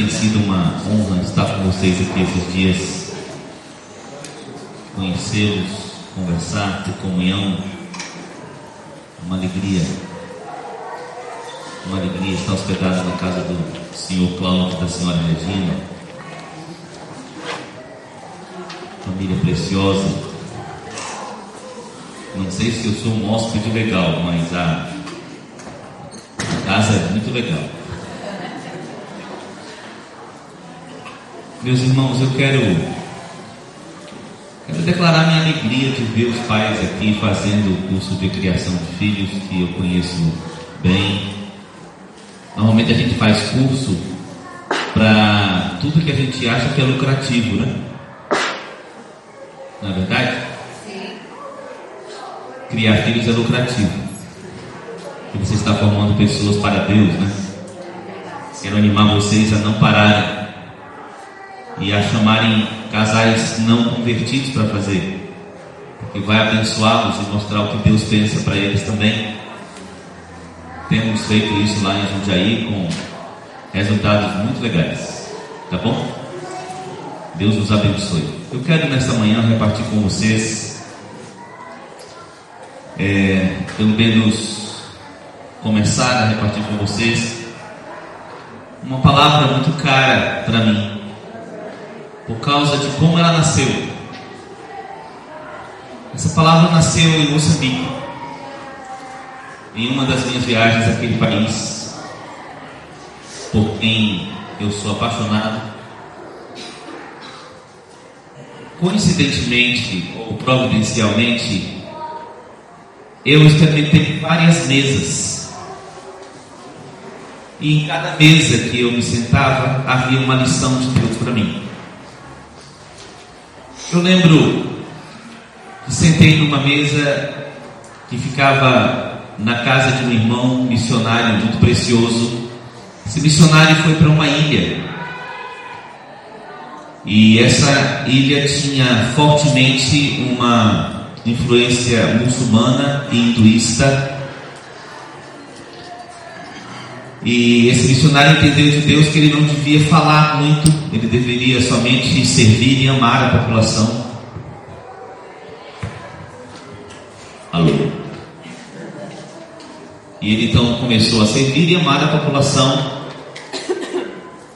tem sido uma honra estar com vocês aqui esses dias, conhecê-los, conversar, ter comunhão, uma alegria, uma alegria estar hospedado na casa do senhor Cláudio e da senhora Regina, família preciosa. Não sei se eu sou um hóspede legal, mas a, casa é muito legal. Meus irmãos, eu quero, quero declarar minha alegria de ver os pais aqui fazendo o curso de criação de filhos, que eu conheço bem. Normalmente a gente faz curso para tudo que a gente acha que é lucrativo, né? Não é verdade? Sim. Criar filhos é lucrativo. E você está formando pessoas para Deus, né? Quero animar vocês a não pararem e a chamarem casais não convertidos para fazer, porque vai abençoá-los e mostrar o que Deus pensa para eles também. Temos feito isso lá em Jundiaí com resultados muito legais, tá bom? Deus os abençoe. Eu quero nessa manhã repartir com vocês, é, pelo menos começar a repartir com vocês, uma palavra muito cara para mim por causa de como ela nasceu. Essa palavra nasceu em Moçambique, em uma das minhas viagens àquele país, por quem eu sou apaixonado. Coincidentemente ou providencialmente, eu experimentei várias mesas. E em cada mesa que eu me sentava, havia uma lição de Deus para mim. Eu lembro que sentei numa mesa que ficava na casa de um irmão missionário muito precioso. Esse missionário foi para uma ilha. E essa ilha tinha fortemente uma influência muçulmana e hinduísta E esse missionário entendeu de Deus que ele não devia falar muito, ele deveria somente servir e amar a população. Alô? E ele então começou a servir e amar a população.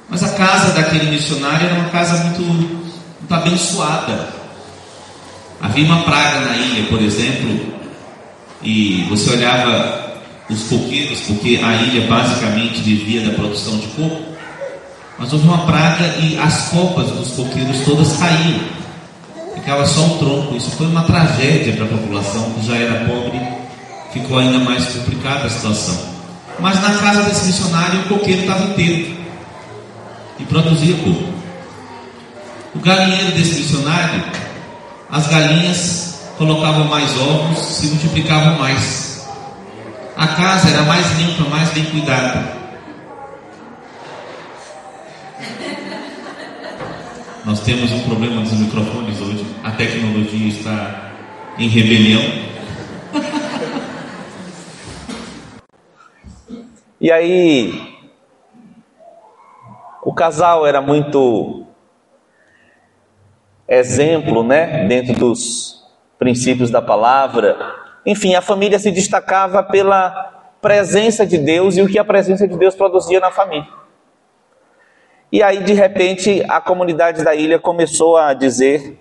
Mas a casa daquele missionário era uma casa muito, muito abençoada. Havia uma praga na ilha, por exemplo, e você olhava os coqueiros, porque a ilha basicamente vivia da produção de coco, mas houve uma praga e as copas dos coqueiros todas caíam, ficava só um tronco. Isso foi uma tragédia para a população que já era pobre, ficou ainda mais complicada a situação. Mas na casa desse missionário o coqueiro estava inteiro e produzia coco. O galinheiro desse missionário, as galinhas colocavam mais ovos, se multiplicavam mais a casa era mais limpa, mais bem cuidada. Nós temos um problema dos microfones hoje. A tecnologia está em rebelião. E aí, o casal era muito exemplo, né, dentro dos princípios da palavra enfim, a família se destacava pela presença de Deus e o que a presença de Deus produzia na família. E aí, de repente, a comunidade da ilha começou a dizer,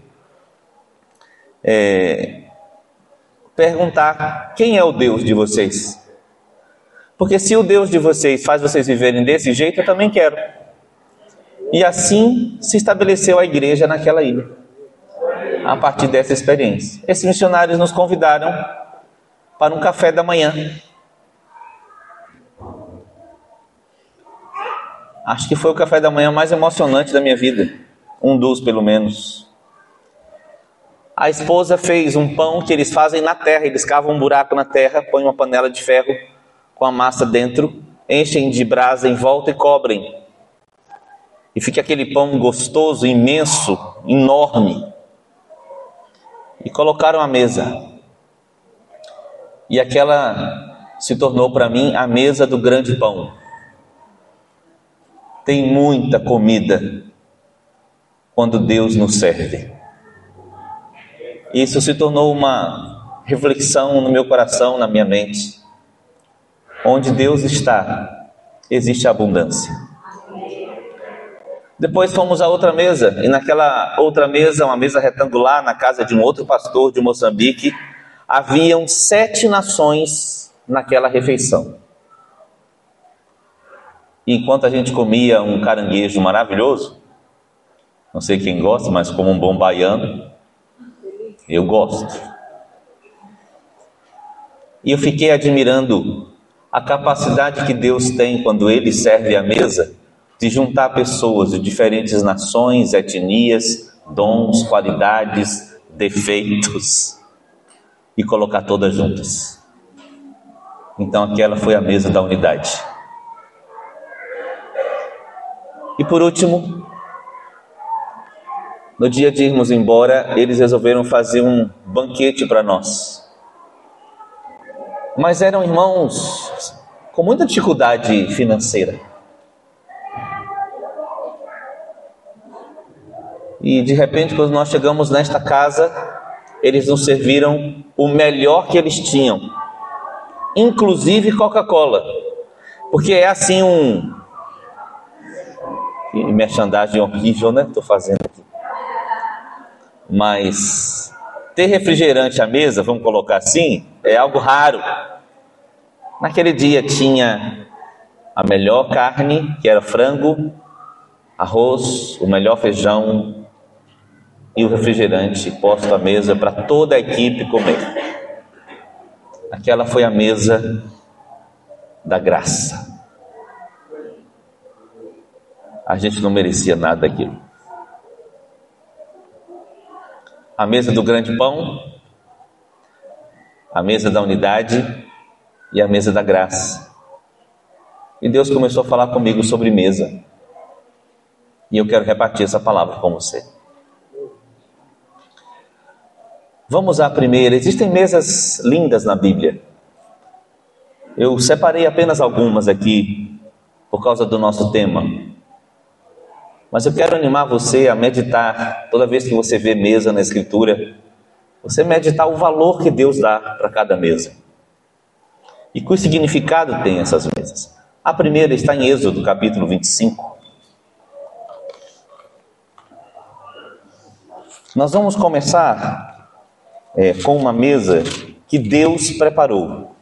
é, perguntar: quem é o Deus de vocês? Porque se o Deus de vocês faz vocês viverem desse jeito, eu também quero. E assim se estabeleceu a igreja naquela ilha, a partir dessa experiência. Esses missionários nos convidaram para um café da manhã. Acho que foi o café da manhã mais emocionante da minha vida. Um dos, pelo menos. A esposa fez um pão que eles fazem na terra. Eles cavam um buraco na terra, põem uma panela de ferro com a massa dentro, enchem de brasa em volta e cobrem. E fica aquele pão gostoso, imenso, enorme. E colocaram a mesa. E aquela se tornou para mim a mesa do grande pão. tem muita comida quando Deus nos serve. Isso se tornou uma reflexão no meu coração, na minha mente. Onde Deus está, existe abundância. Depois fomos à outra mesa, e naquela outra mesa, uma mesa retangular, na casa de um outro pastor de Moçambique, haviam sete nações naquela refeição. E enquanto a gente comia um caranguejo maravilhoso, não sei quem gosta, mas como um bom baiano, eu gosto. E eu fiquei admirando a capacidade que Deus tem quando Ele serve a mesa de juntar pessoas de diferentes nações, etnias, dons, qualidades, defeitos e colocar todas juntas. Então aquela foi a mesa da unidade. E por último, no dia de irmos embora, eles resolveram fazer um banquete para nós. Mas eram irmãos com muita dificuldade financeira. E de repente, quando nós chegamos nesta casa, eles nos serviram o melhor que eles tinham, inclusive Coca-Cola, porque é assim um merchandising horrível, né? Estou fazendo aqui. Mas ter refrigerante à mesa, vamos colocar assim, é algo raro. Naquele dia tinha a melhor carne, que era frango, arroz, o melhor feijão e o refrigerante posto à mesa para toda a equipe comer. Aquela foi a mesa da graça. A gente não merecia nada daquilo. A mesa do grande pão, a mesa da unidade e a mesa da graça. E Deus começou a falar comigo sobre mesa. E eu quero repartir essa palavra com você. Vamos à primeira. Existem mesas lindas na Bíblia. Eu separei apenas algumas aqui por causa do nosso tema. Mas eu quero animar você a meditar, toda vez que você vê mesa na Escritura, você meditar o valor que Deus dá para cada mesa. E que significado tem essas mesas. A primeira está em Êxodo, capítulo 25. Nós vamos começar é, com uma mesa que Deus preparou.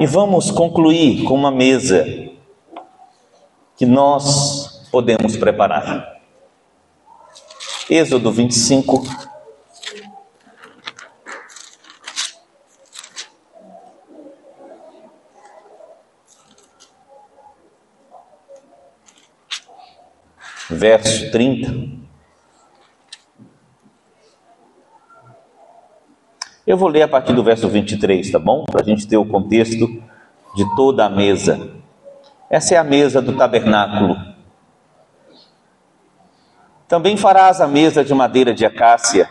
E vamos concluir com uma mesa que nós podemos preparar. Êxodo 25. Verso 30. Eu vou ler a partir do verso 23, tá bom? Para a gente ter o contexto de toda a mesa. Essa é a mesa do tabernáculo. Também farás a mesa de madeira de acácia,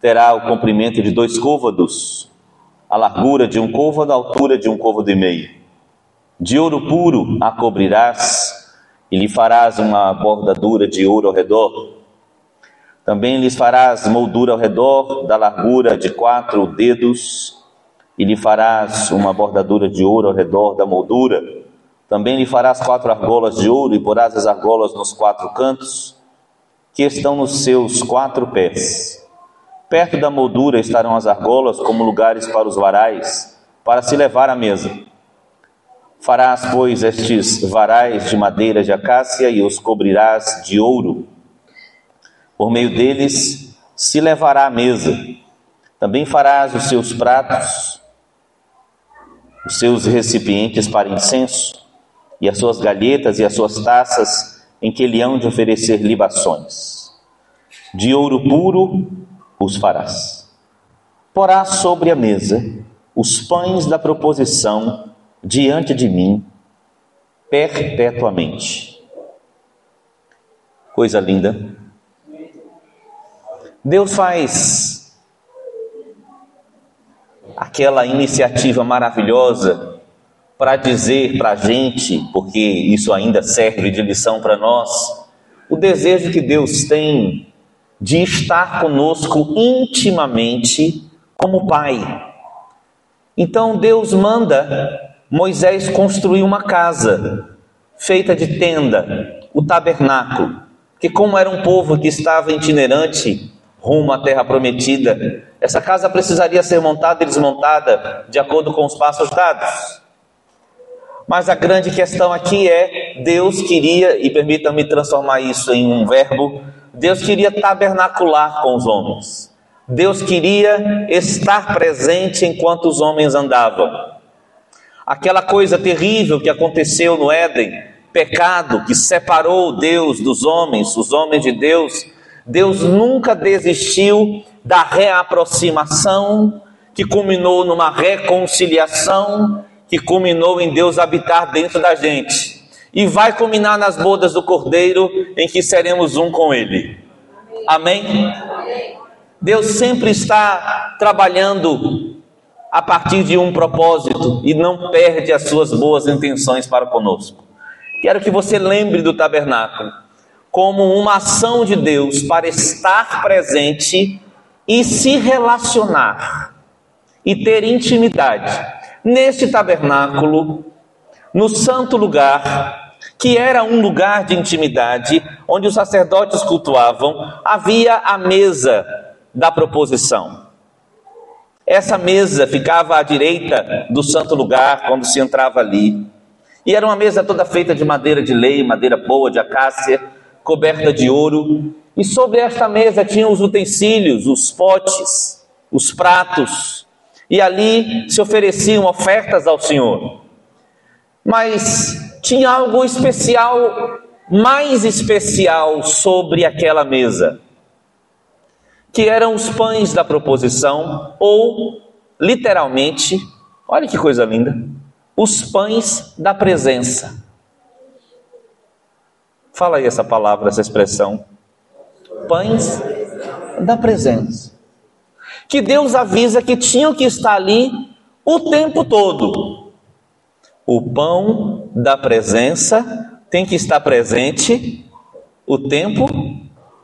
terá o comprimento de dois côvados, a largura de um côvado, a altura de um côvado e meio. De ouro puro a cobrirás, e lhe farás uma bordadura de ouro ao redor. Também lhes farás moldura ao redor, da largura de quatro dedos, e lhe farás uma bordadura de ouro ao redor da moldura também lhe farás quatro argolas de ouro e porás as argolas nos quatro cantos, que estão nos seus quatro pés. Perto da moldura estarão as argolas como lugares para os varais, para se levar à mesa. Farás, pois, estes varais de madeira de acácia e os cobrirás de ouro. Por meio deles se levará à mesa. Também farás os seus pratos, os seus recipientes para incenso e as suas galhetas e as suas taças em que lhe hão de oferecer libações. De ouro puro os farás. Porás sobre a mesa os pães da proposição diante de mim perpetuamente. Coisa linda. Deus faz aquela iniciativa maravilhosa para dizer para a gente, porque isso ainda serve de lição para nós, o desejo que Deus tem de estar conosco intimamente como Pai. Então Deus manda Moisés construir uma casa feita de tenda, o tabernáculo, que como era um povo que estava itinerante rumo à terra prometida, essa casa precisaria ser montada e desmontada de acordo com os passos dados. Mas a grande questão aqui é: Deus queria, e permita-me transformar isso em um verbo, Deus queria tabernacular com os homens. Deus queria estar presente enquanto os homens andavam. Aquela coisa terrível que aconteceu no Éden, pecado que separou Deus dos homens, os homens de Deus, Deus nunca desistiu da reaproximação, que culminou numa reconciliação, que culminou em Deus habitar dentro da gente. E vai culminar nas bodas do Cordeiro, em que seremos um com Ele. Amém? Deus sempre está trabalhando a partir de um propósito e não perde as suas boas intenções para conosco. Quero que você lembre do tabernáculo como uma ação de Deus para estar presente e se relacionar e ter intimidade neste tabernáculo, no santo lugar, que era um lugar de intimidade, onde os sacerdotes cultuavam, havia a mesa da proposição. Essa mesa ficava à direita do santo lugar quando se entrava ali. E era uma mesa toda feita de madeira de lei, madeira boa, de acácia, coberta de ouro. E sobre esta mesa tinham os utensílios, os potes, os pratos. E ali se ofereciam ofertas ao Senhor. Mas tinha algo especial, mais especial sobre aquela mesa que eram os pães da proposição, ou, literalmente, olha que coisa linda, os pães da presença. Fala aí essa palavra, essa expressão. Pães da presença. Que Deus avisa que tinham que estar ali o tempo todo. O pão da presença tem que estar presente o tempo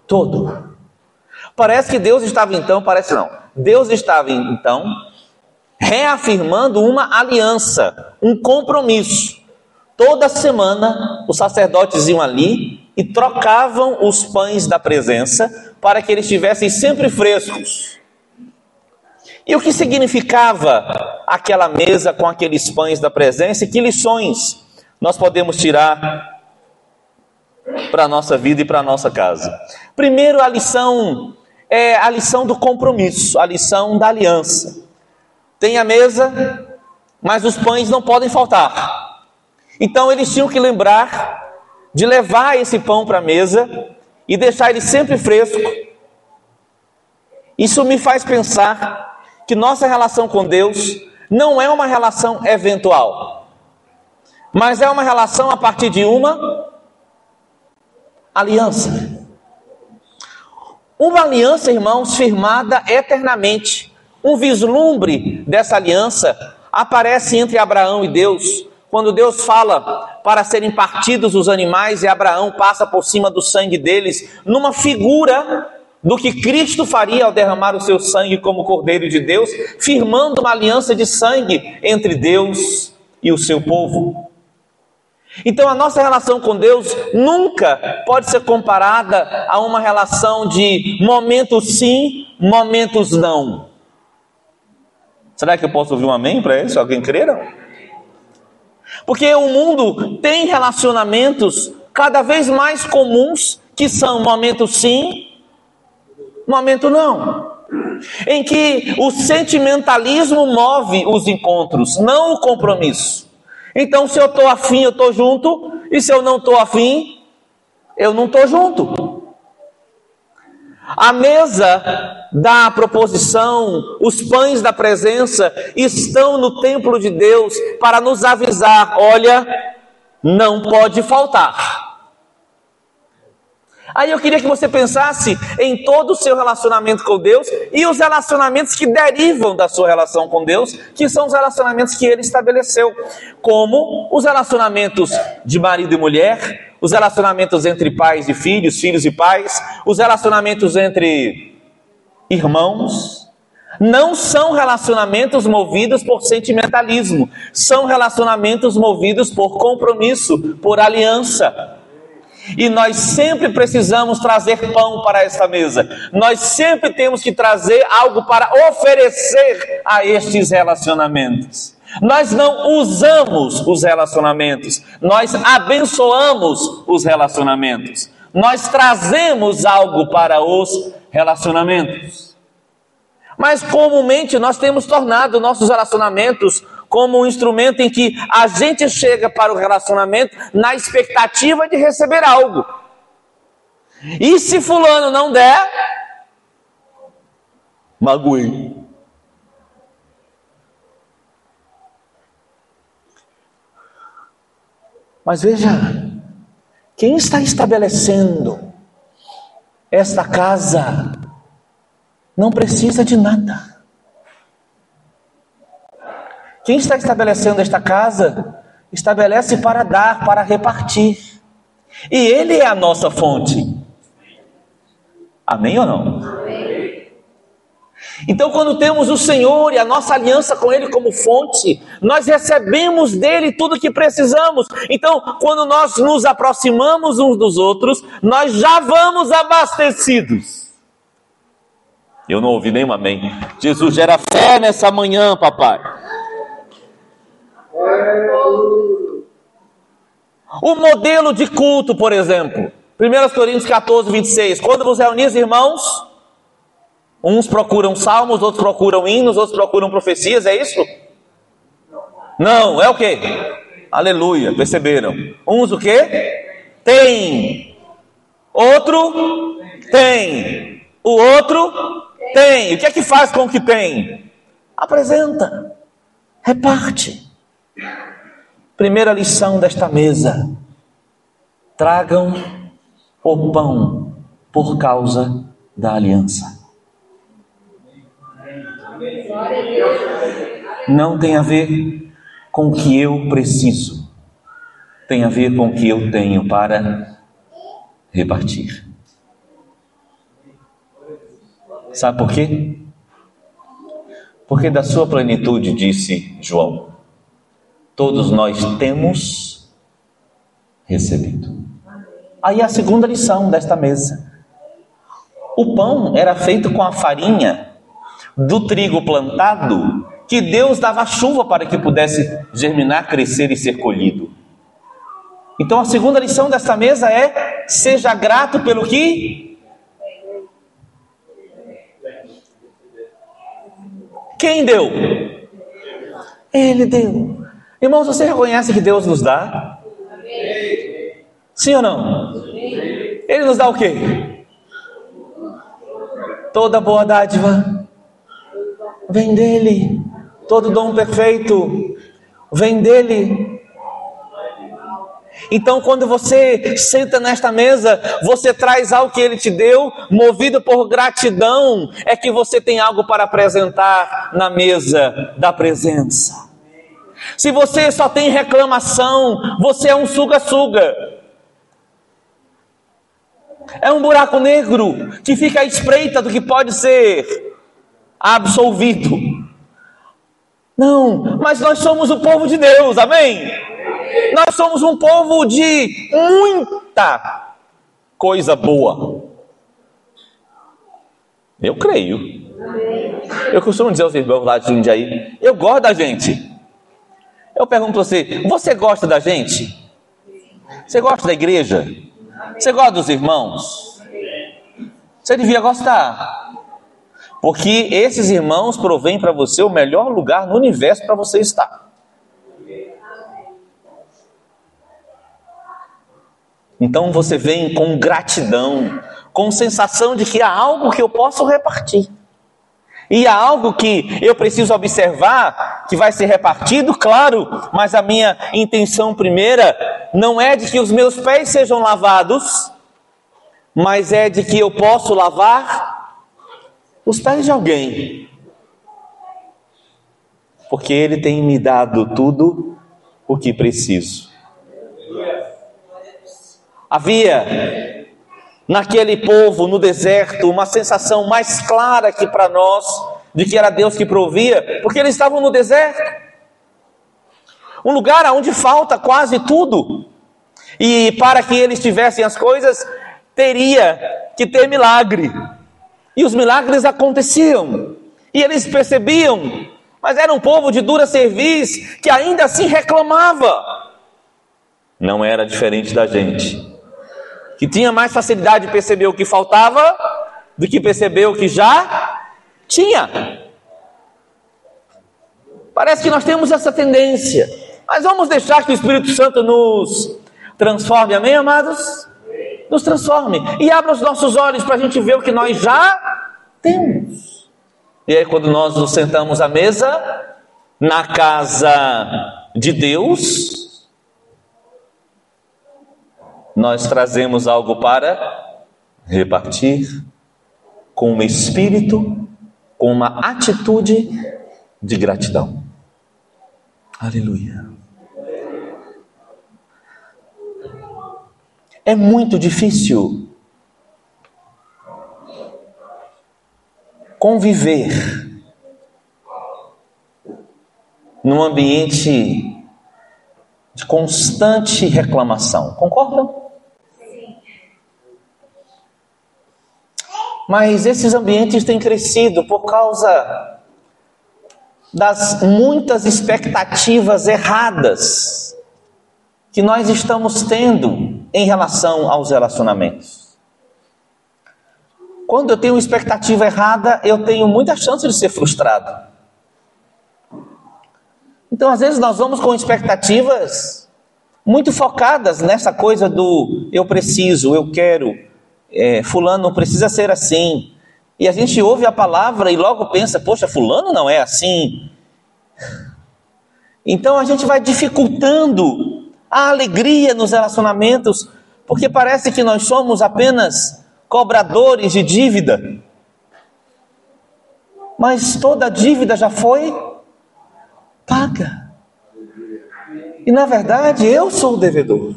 todo. Parece que Deus estava então, parece não. Deus estava então reafirmando uma aliança, um compromisso. Toda semana os sacerdotes iam ali e trocavam os pães da presença para que eles estivessem sempre frescos. E o que significava aquela mesa com aqueles pães da presença e que lições nós podemos tirar para a nossa vida e para a nossa casa? Primeiro, a lição é a lição do compromisso, a lição da aliança. Tem a mesa, mas os pães não podem faltar. Então eles tinham que lembrar de levar esse pão para a mesa e deixar ele sempre fresco. Isso me faz pensar que nossa relação com Deus não é uma relação eventual, mas é uma relação a partir de uma aliança. Uma aliança, irmãos, firmada eternamente. Um vislumbre dessa aliança aparece entre Abraão e Deus, quando Deus fala para serem partidos os animais e Abraão passa por cima do sangue deles, numa figura do que Cristo faria ao derramar o seu sangue como Cordeiro de Deus, firmando uma aliança de sangue entre Deus e o seu povo. Então a nossa relação com Deus nunca pode ser comparada a uma relação de momentos sim, momentos não. Será que eu posso ouvir um amém para isso? Alguém creram? Porque o mundo tem relacionamentos cada vez mais comuns que são momentos sim, momento não. Em que o sentimentalismo move os encontros, não o compromisso. Então, se eu estou afim, eu estou junto, e se eu não estou afim, eu não estou junto. A mesa da proposição, os pães da presença estão no templo de Deus para nos avisar: olha, não pode faltar. Aí eu queria que você pensasse em todo o seu relacionamento com Deus e os relacionamentos que derivam da sua relação com Deus, que são os relacionamentos que ele estabeleceu, como os relacionamentos de marido e mulher, os relacionamentos entre pais e filhos, filhos e pais, os relacionamentos entre irmãos. Não são relacionamentos movidos por sentimentalismo, são relacionamentos movidos por compromisso, por aliança. E nós sempre precisamos trazer pão para esta mesa. Nós sempre temos que trazer algo para oferecer a estes relacionamentos. Nós não usamos os relacionamentos, nós abençoamos os relacionamentos. Nós trazemos algo para os relacionamentos. Mas comumente nós temos tornado nossos relacionamentos como um instrumento em que a gente chega para o relacionamento na expectativa de receber algo. E se fulano não der, magoei. Mas veja, quem está estabelecendo esta casa não precisa de nada. Quem está estabelecendo esta casa, estabelece para dar, para repartir. E Ele é a nossa fonte. Amém ou não? Amém. Então, quando temos o Senhor e a nossa aliança com Ele como fonte, nós recebemos dele tudo o que precisamos. Então, quando nós nos aproximamos uns dos outros, nós já vamos abastecidos. Eu não ouvi nenhum amém. Jesus gera fé nessa manhã, papai. O modelo de culto, por exemplo. 1 Coríntios 14, 26. Quando vos reunis, irmãos, uns procuram salmos, outros procuram hinos, outros procuram profecias, é isso? Não, é o que? Aleluia, perceberam? Uns o que? Tem. Outro tem. O outro tem. O que é que faz com o que tem? Apresenta. Reparte. Primeira lição desta mesa: tragam o pão por causa da aliança. Não tem a ver com o que eu preciso, tem a ver com o que eu tenho para repartir. Sabe por quê? Porque da sua plenitude, disse João, todos nós temos recebido. Aí a segunda lição desta mesa. O pão era feito com a farinha do trigo plantado que Deus dava chuva para que pudesse germinar, crescer e ser colhido. Então a segunda lição desta mesa é: seja grato pelo que Quem deu? Ele deu. Irmãos, você reconhece que Deus nos dá? Sim ou não? Ele nos dá o quê? Toda boa dádiva vem dele. Todo dom perfeito vem dele. Então, quando você senta nesta mesa, você traz algo que ele te deu, movido por gratidão, é que você tem algo para apresentar na mesa da presença. Se você só tem reclamação, você é um suga-suga. É um buraco negro que fica à espreita do que pode ser absolvido. Não, mas nós somos o povo de Deus, amém? Nós somos um povo de muita coisa boa. Eu creio. Eu costumo dizer aos irmãos lá de Jundiaí, eu gosto da gente. Eu pergunto a você: você gosta da gente? Você gosta da igreja? Você gosta dos irmãos? Você devia gostar. Porque esses irmãos provêm para você o melhor lugar no universo para você estar. Então você vem com gratidão, com sensação de que há algo que eu posso repartir. E há algo que eu preciso observar que vai ser repartido, claro, mas a minha intenção primeira não é de que os meus pés sejam lavados, mas é de que eu posso lavar os pés de alguém. Porque Ele tem me dado tudo o que preciso. Havia naquele povo no deserto uma sensação mais clara que para nós de que era Deus que provia, porque eles estavam no deserto. Um lugar onde falta quase tudo. E para que eles tivessem as coisas, teria que ter milagre. E os milagres aconteciam. E eles percebiam, mas era um povo de dura serviço que ainda assim reclamava. Não era diferente da gente, que tinha mais facilidade de perceber o que faltava do que perceber o que já tinha. Parece que nós temos essa tendência. Mas vamos deixar que o Espírito Santo nos transforme, amém, amados? Nos transforme e abra os nossos olhos para a gente ver o que nós já temos. E aí, quando nós nos sentamos à mesa, na casa de Deus, nós trazemos algo para repartir com um espírito, com uma atitude de gratidão. Aleluia. É muito difícil conviver num ambiente de constante reclamação. Concordam? Mas esses ambientes têm crescido por causa das muitas expectativas erradas que nós estamos tendo em relação aos relacionamentos. Quando eu tenho uma expectativa errada, eu tenho muita chance de ser frustrado. Então, às vezes, nós vamos com expectativas muito focadas nessa coisa do eu preciso, eu quero, é, Fulano precisa ser assim, e a gente ouve a palavra e logo pensa, poxa, fulano não é assim. Então a gente vai dificultando a alegria nos relacionamentos, porque parece que nós somos apenas cobradores de dívida. Mas toda dívida já foi paga. E na verdade eu sou o devedor.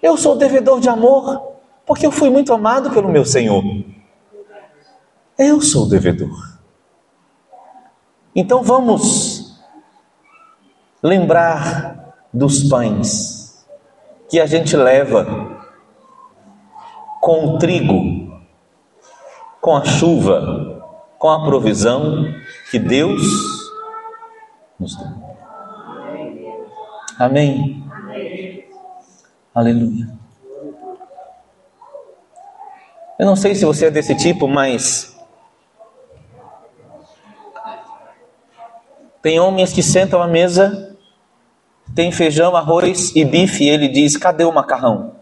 Eu sou o devedor de amor. Porque eu fui muito amado pelo meu Senhor. Eu sou o devedor. Então vamos lembrar dos pães que a gente leva com o trigo, com a chuva, com a provisão que Deus nos deu. Amém. Aleluia. Eu não sei se você é desse tipo, mas tem homens que sentam à mesa, tem feijão, arroz e bife, e ele diz: cadê o macarrão?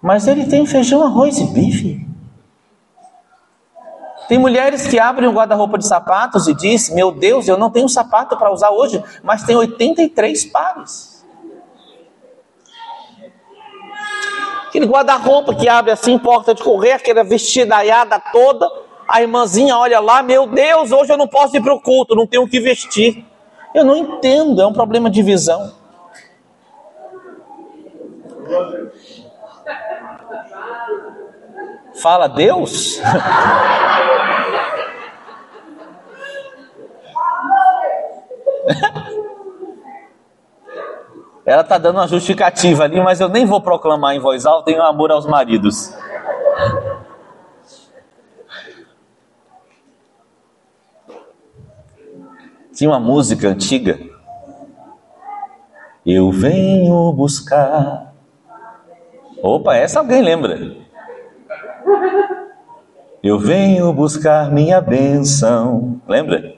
Mas ele tem feijão, arroz e bife. Tem mulheres que abrem o guarda-roupa de sapatos e diz: Meu Deus, eu não tenho sapato para usar hoje, mas tem 83 pares. Aquele guarda-roupa que abre assim, porta de correr, aquela vestidaiada toda. A irmãzinha olha lá, meu Deus, hoje eu não posso ir para o culto, não tenho o que vestir. Eu não entendo, é um problema de visão. Fala Deus? Ela está dando uma justificativa ali, mas eu nem vou proclamar em voz alta em amor aos maridos. Tinha uma música antiga. Eu venho buscar. Opa, essa alguém lembra. Eu venho buscar minha bênção. Lembra?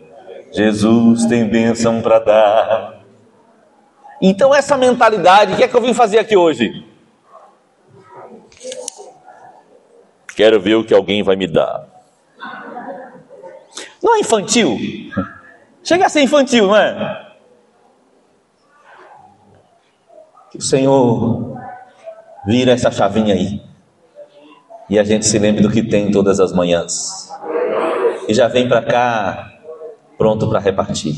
Jesus tem bênção para dar. Então, essa mentalidade, o que é que eu vim fazer aqui hoje? Quero ver o que alguém vai me dar. Não é infantil? Chega a ser infantil, não é? Que o Senhor vira essa chavinha aí. E a gente se lembre do que tem todas as manhãs. E já vem para cá pronto para repartir.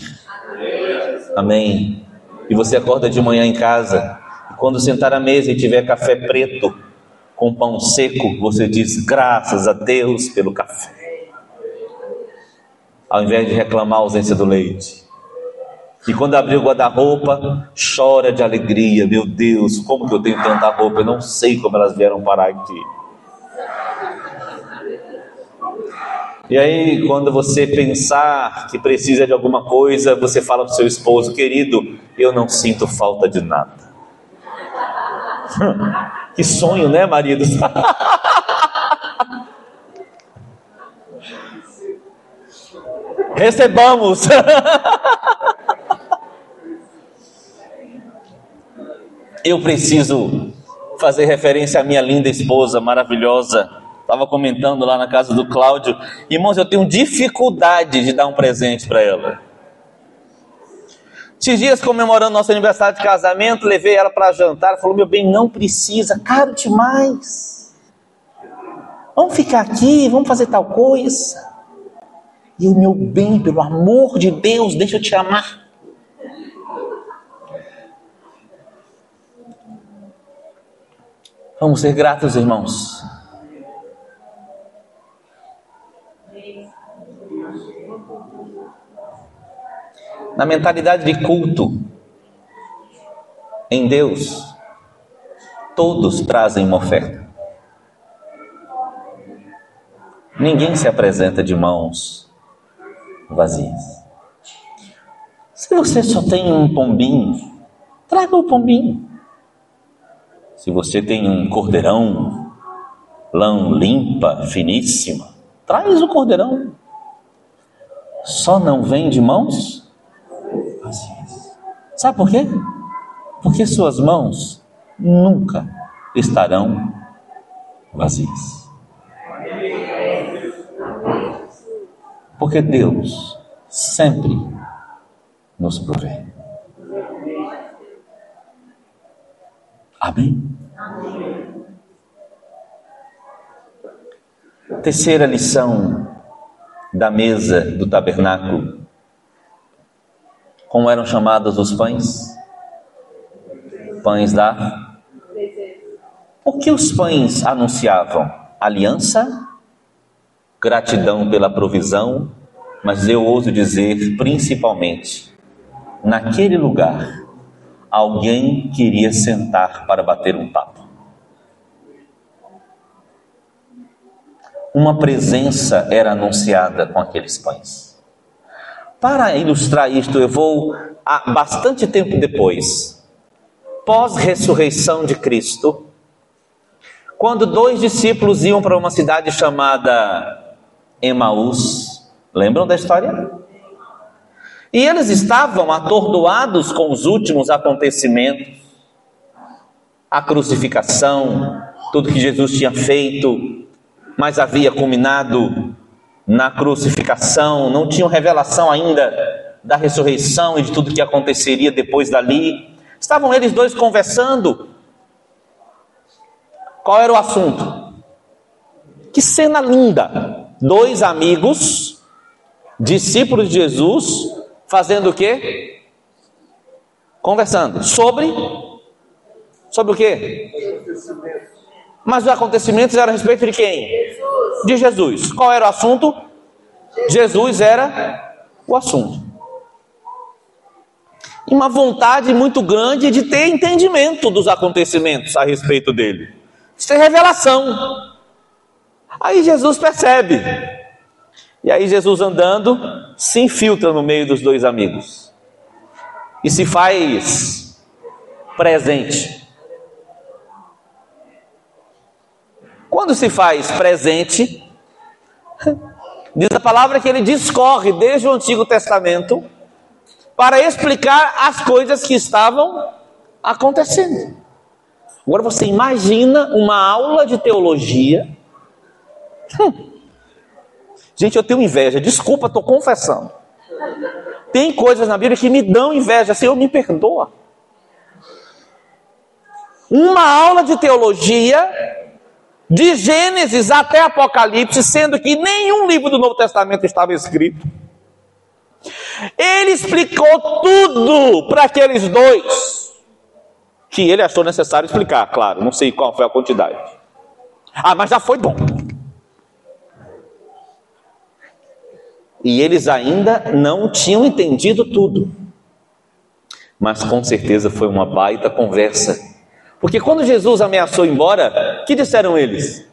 Amém. E você acorda de manhã em casa, e quando sentar à mesa e tiver café preto com pão seco, você diz graças a Deus pelo café. Ao invés de reclamar a ausência do leite. E quando abrir o guarda-roupa, chora de alegria. Meu Deus, como que eu tenho tanta roupa? Eu não sei como elas vieram parar aqui. E aí, quando você pensar que precisa de alguma coisa, você fala para o seu esposo, querido, eu não sinto falta de nada. que sonho, né, maridos? Recebamos. eu preciso fazer referência à minha linda esposa maravilhosa Estava comentando lá na casa do Cláudio. Irmãos, eu tenho dificuldade de dar um presente para ela. Esses dias, comemorando nosso aniversário de casamento, levei ela para jantar. Falou: Meu bem, não precisa, caro demais. Vamos ficar aqui, vamos fazer tal coisa. E o meu bem, pelo amor de Deus, deixa eu te amar. Vamos ser gratos, irmãos. na mentalidade de culto em Deus, todos trazem uma oferta. Ninguém se apresenta de mãos vazias. Se você só tem um pombinho, traga o pombinho. Se você tem um cordeirão, lã limpa, finíssima, traz o cordeirão. Só não vem de mãos vazias. Sabe por quê? Porque suas mãos nunca estarão vazias. Porque Deus sempre nos provê. Amém? Terceira lição da mesa do tabernáculo como eram chamados os pães? Pães da. O que os pães anunciavam? Aliança, gratidão pela provisão, mas eu ouso dizer principalmente, naquele lugar, alguém queria sentar para bater um papo. Uma presença era anunciada com aqueles pães. Para ilustrar isto, eu vou a bastante tempo depois, pós-ressurreição de Cristo, quando dois discípulos iam para uma cidade chamada Emaús. Lembram da história? E eles estavam atordoados com os últimos acontecimentos, a crucificação, tudo que Jesus tinha feito, mas havia culminado na crucificação, não tinham revelação ainda da ressurreição e de tudo que aconteceria depois dali. Estavam eles dois conversando. Qual era o assunto? Que cena linda! Dois amigos, discípulos de Jesus, fazendo o quê? Conversando sobre sobre o quê? Mas os acontecimentos eram a respeito de quem? De Jesus. Qual era o assunto? Jesus era o assunto. E uma vontade muito grande de ter entendimento dos acontecimentos a respeito dele. Isso é revelação. Aí Jesus percebe. E aí Jesus andando se infiltra no meio dos dois amigos. E se faz presente. Quando se faz presente, diz a palavra que ele discorre desde o Antigo Testamento para explicar as coisas que estavam acontecendo. Agora você imagina uma aula de teologia. Gente, eu tenho inveja, desculpa, estou confessando. Tem coisas na Bíblia que me dão inveja, Senhor, me perdoa. uma aula de teologia, de Gênesis até Apocalipse, sendo que nenhum livro do Novo Testamento estava escrito. Ele explicou tudo para aqueles dois, que ele achou necessário explicar, claro, não sei qual foi a quantidade. Ah, mas já foi bom. E eles ainda não tinham entendido tudo. Mas com certeza foi uma baita conversa. Porque quando Jesus ameaçou ir embora, que disseram eles?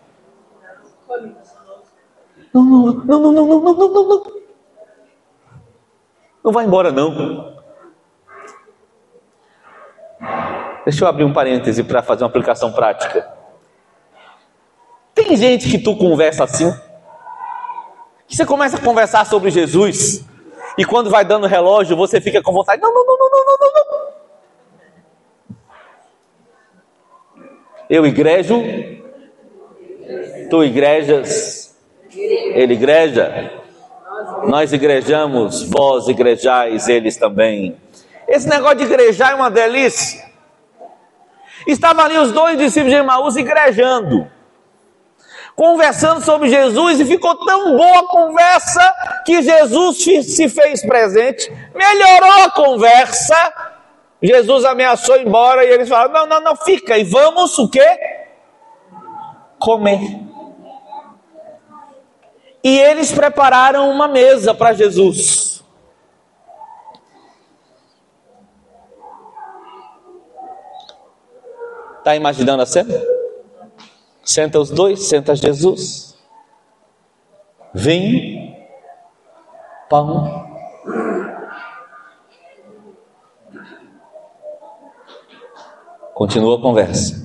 Não, não, não, não, não, não, não, não, não. Não vai embora não. Deixa eu abrir um parêntese para fazer uma aplicação prática. Tem gente que tu conversa assim, que você começa a conversar sobre Jesus, e quando vai dando relógio, você fica com vontade. Não, não, não, não, não, não, não. Eu igrejo, tu igrejas, ele igreja, nós igrejamos, vós igrejais, eles também. Esse negócio de igrejar é uma delícia. Estavam ali os dois discípulos de Emaús igrejando conversando sobre Jesus e ficou tão boa a conversa que Jesus se fez presente, melhorou a conversa. Jesus ameaçou ir embora e eles falaram: Não, não, não, fica e vamos o quê? Comer. E eles prepararam uma mesa para Jesus. Está imaginando a cena? Senta os dois, senta Jesus. Vinho, pão. Continua a conversa.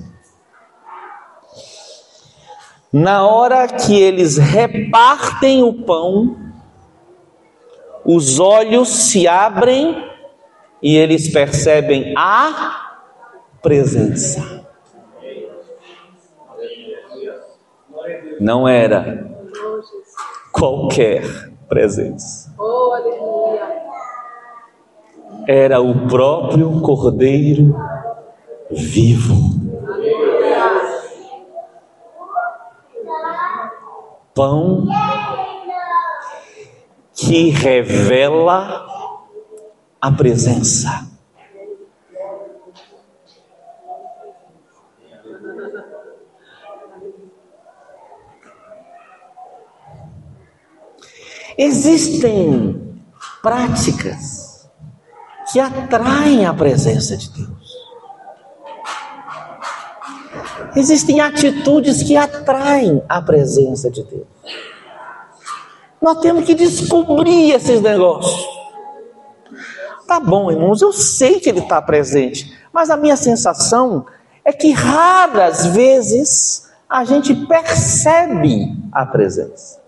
Na hora que eles repartem o pão, os olhos se abrem e eles percebem a presença. Não era qualquer presença. Era o próprio Cordeiro vivo. Pão que revela a presença. Existem práticas que atraem a presença de Deus. Existem atitudes que atraem a presença de Deus. Nós temos que descobrir esses negócios. Tá bom, irmãos, eu sei que ele está presente, mas a minha sensação é que raras vezes a gente percebe a presença.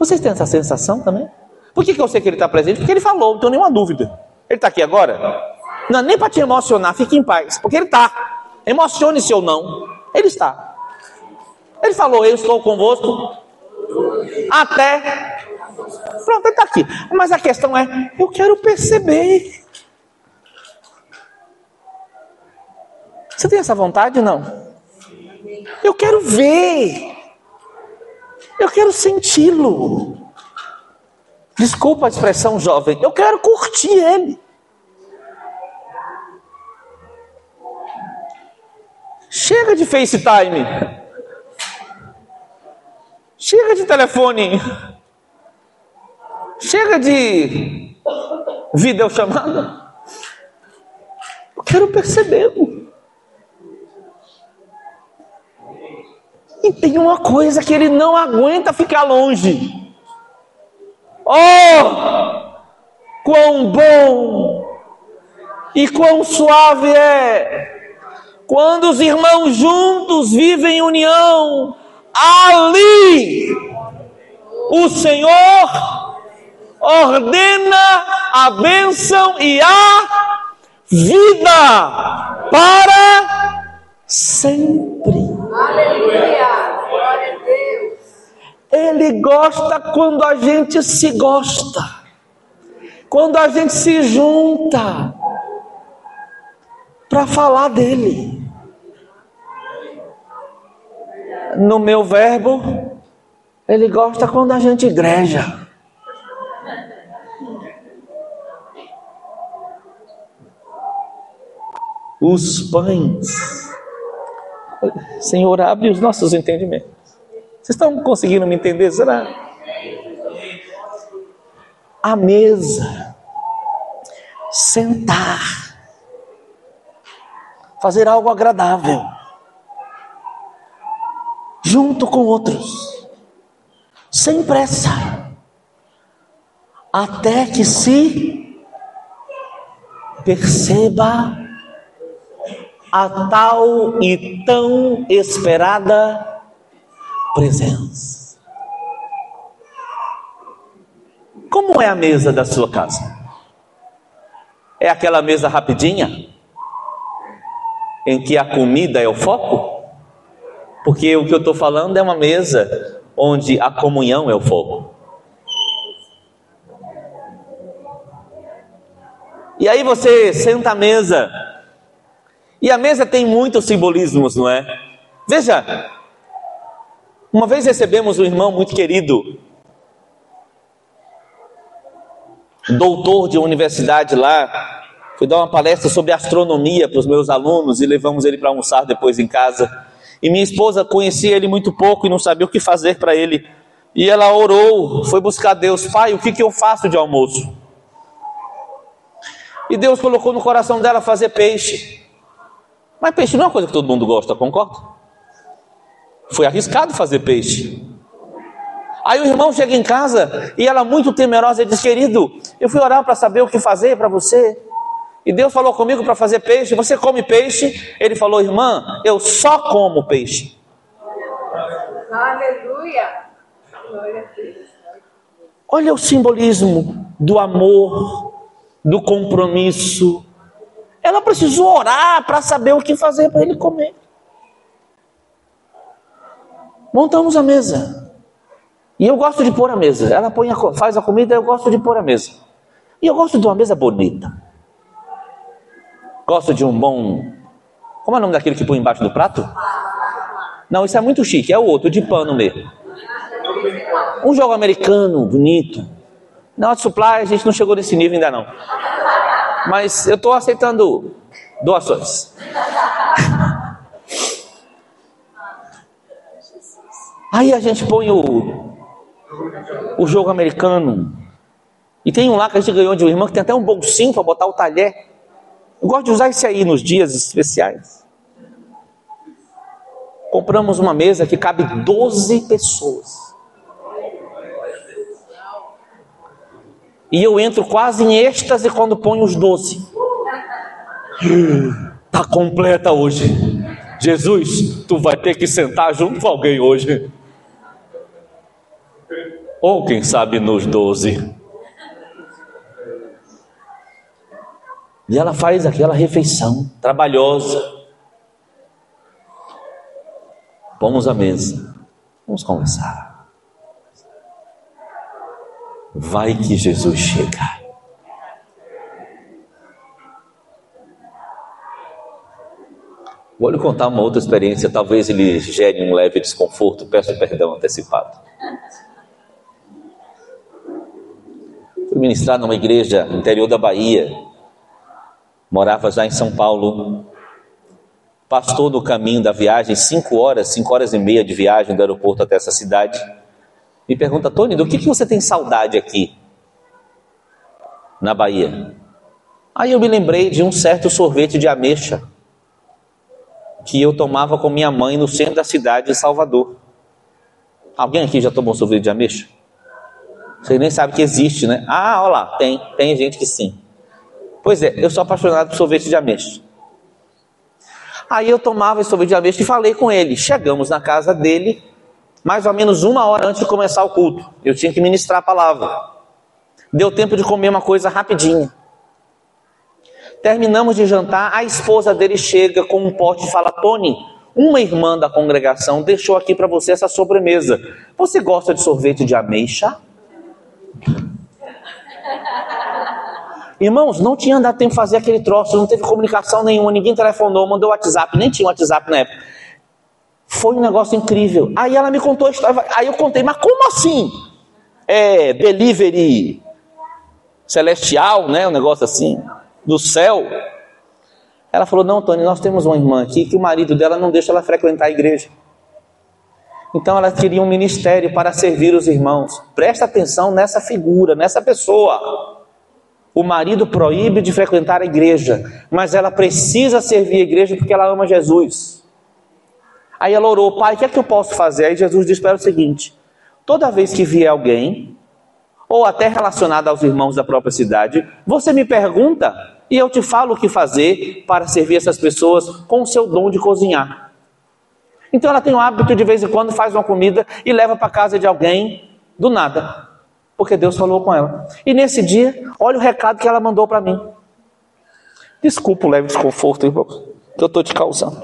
Vocês têm essa sensação também? Por que, que eu sei que ele está presente? Porque ele falou, não tenho nenhuma dúvida. Ele está aqui agora? Não, nem para te emocionar, fique em paz, porque ele está. Emocione-se ou não, ele está. Ele falou, eu estou convosco até. Pronto, ele está aqui. Mas a questão é, eu quero perceber. Você tem essa vontade? Não. Eu quero ver. Eu quero senti-lo. Desculpa a expressão jovem, eu quero curtir ele. Chega de FaceTime. Chega de telefone. Chega de videochamada. Eu quero percebê-lo. E tem uma coisa que ele não aguenta ficar longe. Oh, quão bom e quão suave é quando os irmãos juntos vivem em união. Ali o Senhor ordena a bênção e a vida para sempre. Aleluia! Glória a Deus! Ele gosta quando a gente se gosta, quando a gente se junta. para falar dele. No meu verbo, ele gosta quando a gente igreja. Os pães. Senhor, abre os nossos entendimentos. Vocês estão conseguindo me entender? Será? A mesa. Sentar. Fazer algo agradável. Junto com outros. Sem pressa. Até que se perceba a tal e tão esperada presença. Como é a mesa da sua casa? É aquela mesa rapidinha? Em que a comida é o foco? Porque o que eu estou falando é uma mesa onde a comunhão é o foco. E aí você senta à mesa e a mesa tem muitos simbolismos, não é? Veja, uma vez recebemos um irmão muito querido, doutor de universidade lá, fui dar uma palestra sobre astronomia para os meus alunos e levamos ele para almoçar depois em casa. E minha esposa conhecia ele muito pouco e não sabia o que fazer para ele. E ela orou, foi buscar Deus, pai, o que, que eu faço de almoço? E Deus colocou no coração dela fazer peixe. Mas peixe não é uma coisa que todo mundo gosta, concorda? Foi arriscado fazer peixe. Aí o irmão chega em casa e ela, muito temerosa, diz: Querido, eu fui orar para saber o que fazer para você. E Deus falou comigo para fazer peixe. Você come peixe? Ele falou: Irmã, eu só como peixe. Aleluia! Olha o simbolismo do amor, do compromisso, ela precisou orar para saber o que fazer para ele comer. Montamos a mesa. E eu gosto de pôr a mesa. Ela põe a, faz a comida, eu gosto de pôr a mesa. E eu gosto de uma mesa bonita. Gosto de um bom. Como é o nome daquele que põe embaixo do prato? Não, isso é muito chique. É o outro, de pano mesmo. Um jogo americano, bonito. Na de supply a gente não chegou nesse nível ainda não mas eu estou aceitando doações. Aí a gente põe o, o jogo americano. E tem um lá que a gente ganhou de um irmão que tem até um bolsinho para botar o talher. Eu gosto de usar esse aí nos dias especiais. Compramos uma mesa que cabe 12 pessoas. E eu entro quase em êxtase quando ponho os doze. Está completa hoje. Jesus, tu vai ter que sentar junto com alguém hoje. Ou quem sabe nos doze. E ela faz aquela refeição trabalhosa. Vamos à mesa. Vamos conversar. Vai que Jesus chega. Vou lhe contar uma outra experiência, talvez ele gere um leve desconforto, peço perdão antecipado. Fui ministrar numa igreja interior da Bahia, morava já em São Paulo. Pastor no caminho da viagem, cinco horas, cinco horas e meia de viagem do aeroporto até essa cidade me pergunta, Tony, do que, que você tem saudade aqui na Bahia? Aí eu me lembrei de um certo sorvete de ameixa que eu tomava com minha mãe no centro da cidade de Salvador. Alguém aqui já tomou sorvete de ameixa? Você nem sabe que existe, né? Ah, olha lá, tem, tem gente que sim. Pois é, eu sou apaixonado por sorvete de ameixa. Aí eu tomava esse sorvete de ameixa e falei com ele. Chegamos na casa dele mais ou menos uma hora antes de começar o culto. Eu tinha que ministrar a palavra. Deu tempo de comer uma coisa rapidinho. Terminamos de jantar, a esposa dele chega com um pote e fala: Tony, uma irmã da congregação deixou aqui para você essa sobremesa. Você gosta de sorvete de ameixa? Irmãos, não tinha dado tempo de fazer aquele troço, não teve comunicação nenhuma, ninguém telefonou, mandou WhatsApp, nem tinha WhatsApp na época. Foi um negócio incrível. Aí ela me contou a história, aí eu contei, mas como assim? É delivery celestial, né? Um negócio assim, do céu. Ela falou: Não, Tony, nós temos uma irmã aqui que o marido dela não deixa ela frequentar a igreja. Então ela queria um ministério para servir os irmãos. Presta atenção nessa figura, nessa pessoa. O marido proíbe de frequentar a igreja, mas ela precisa servir a igreja porque ela ama Jesus. Aí ela orou, pai, o que é que eu posso fazer? Aí Jesus disse para ela o seguinte: toda vez que vier alguém, ou até relacionado aos irmãos da própria cidade, você me pergunta e eu te falo o que fazer para servir essas pessoas com o seu dom de cozinhar. Então ela tem o hábito de vez em quando faz uma comida e leva para casa de alguém do nada porque Deus falou com ela. E nesse dia, olha o recado que ela mandou para mim. Desculpa o leve desconforto, irmão, que eu estou te causando.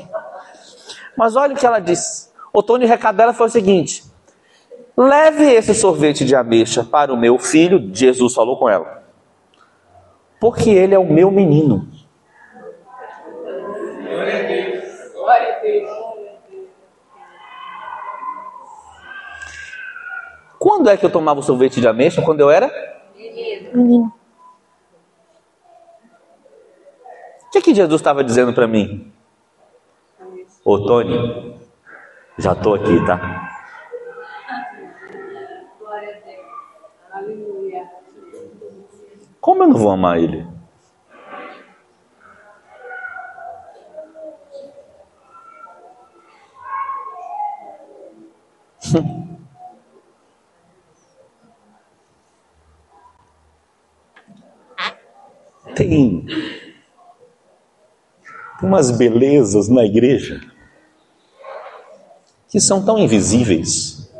Mas olha o que ela disse. O Tony, o recado dela foi o seguinte: leve esse sorvete de ameixa para o meu filho, Jesus falou com ela, porque ele é o meu menino. Glória a Deus. Glória a Deus. Quando é que eu tomava o sorvete de ameixa? Quando eu era? Menino. O que, que Jesus estava dizendo para mim? Ô Tony, já estou aqui, tá? Como eu não vou amar ele? Tem umas belezas na igreja que são tão invisíveis.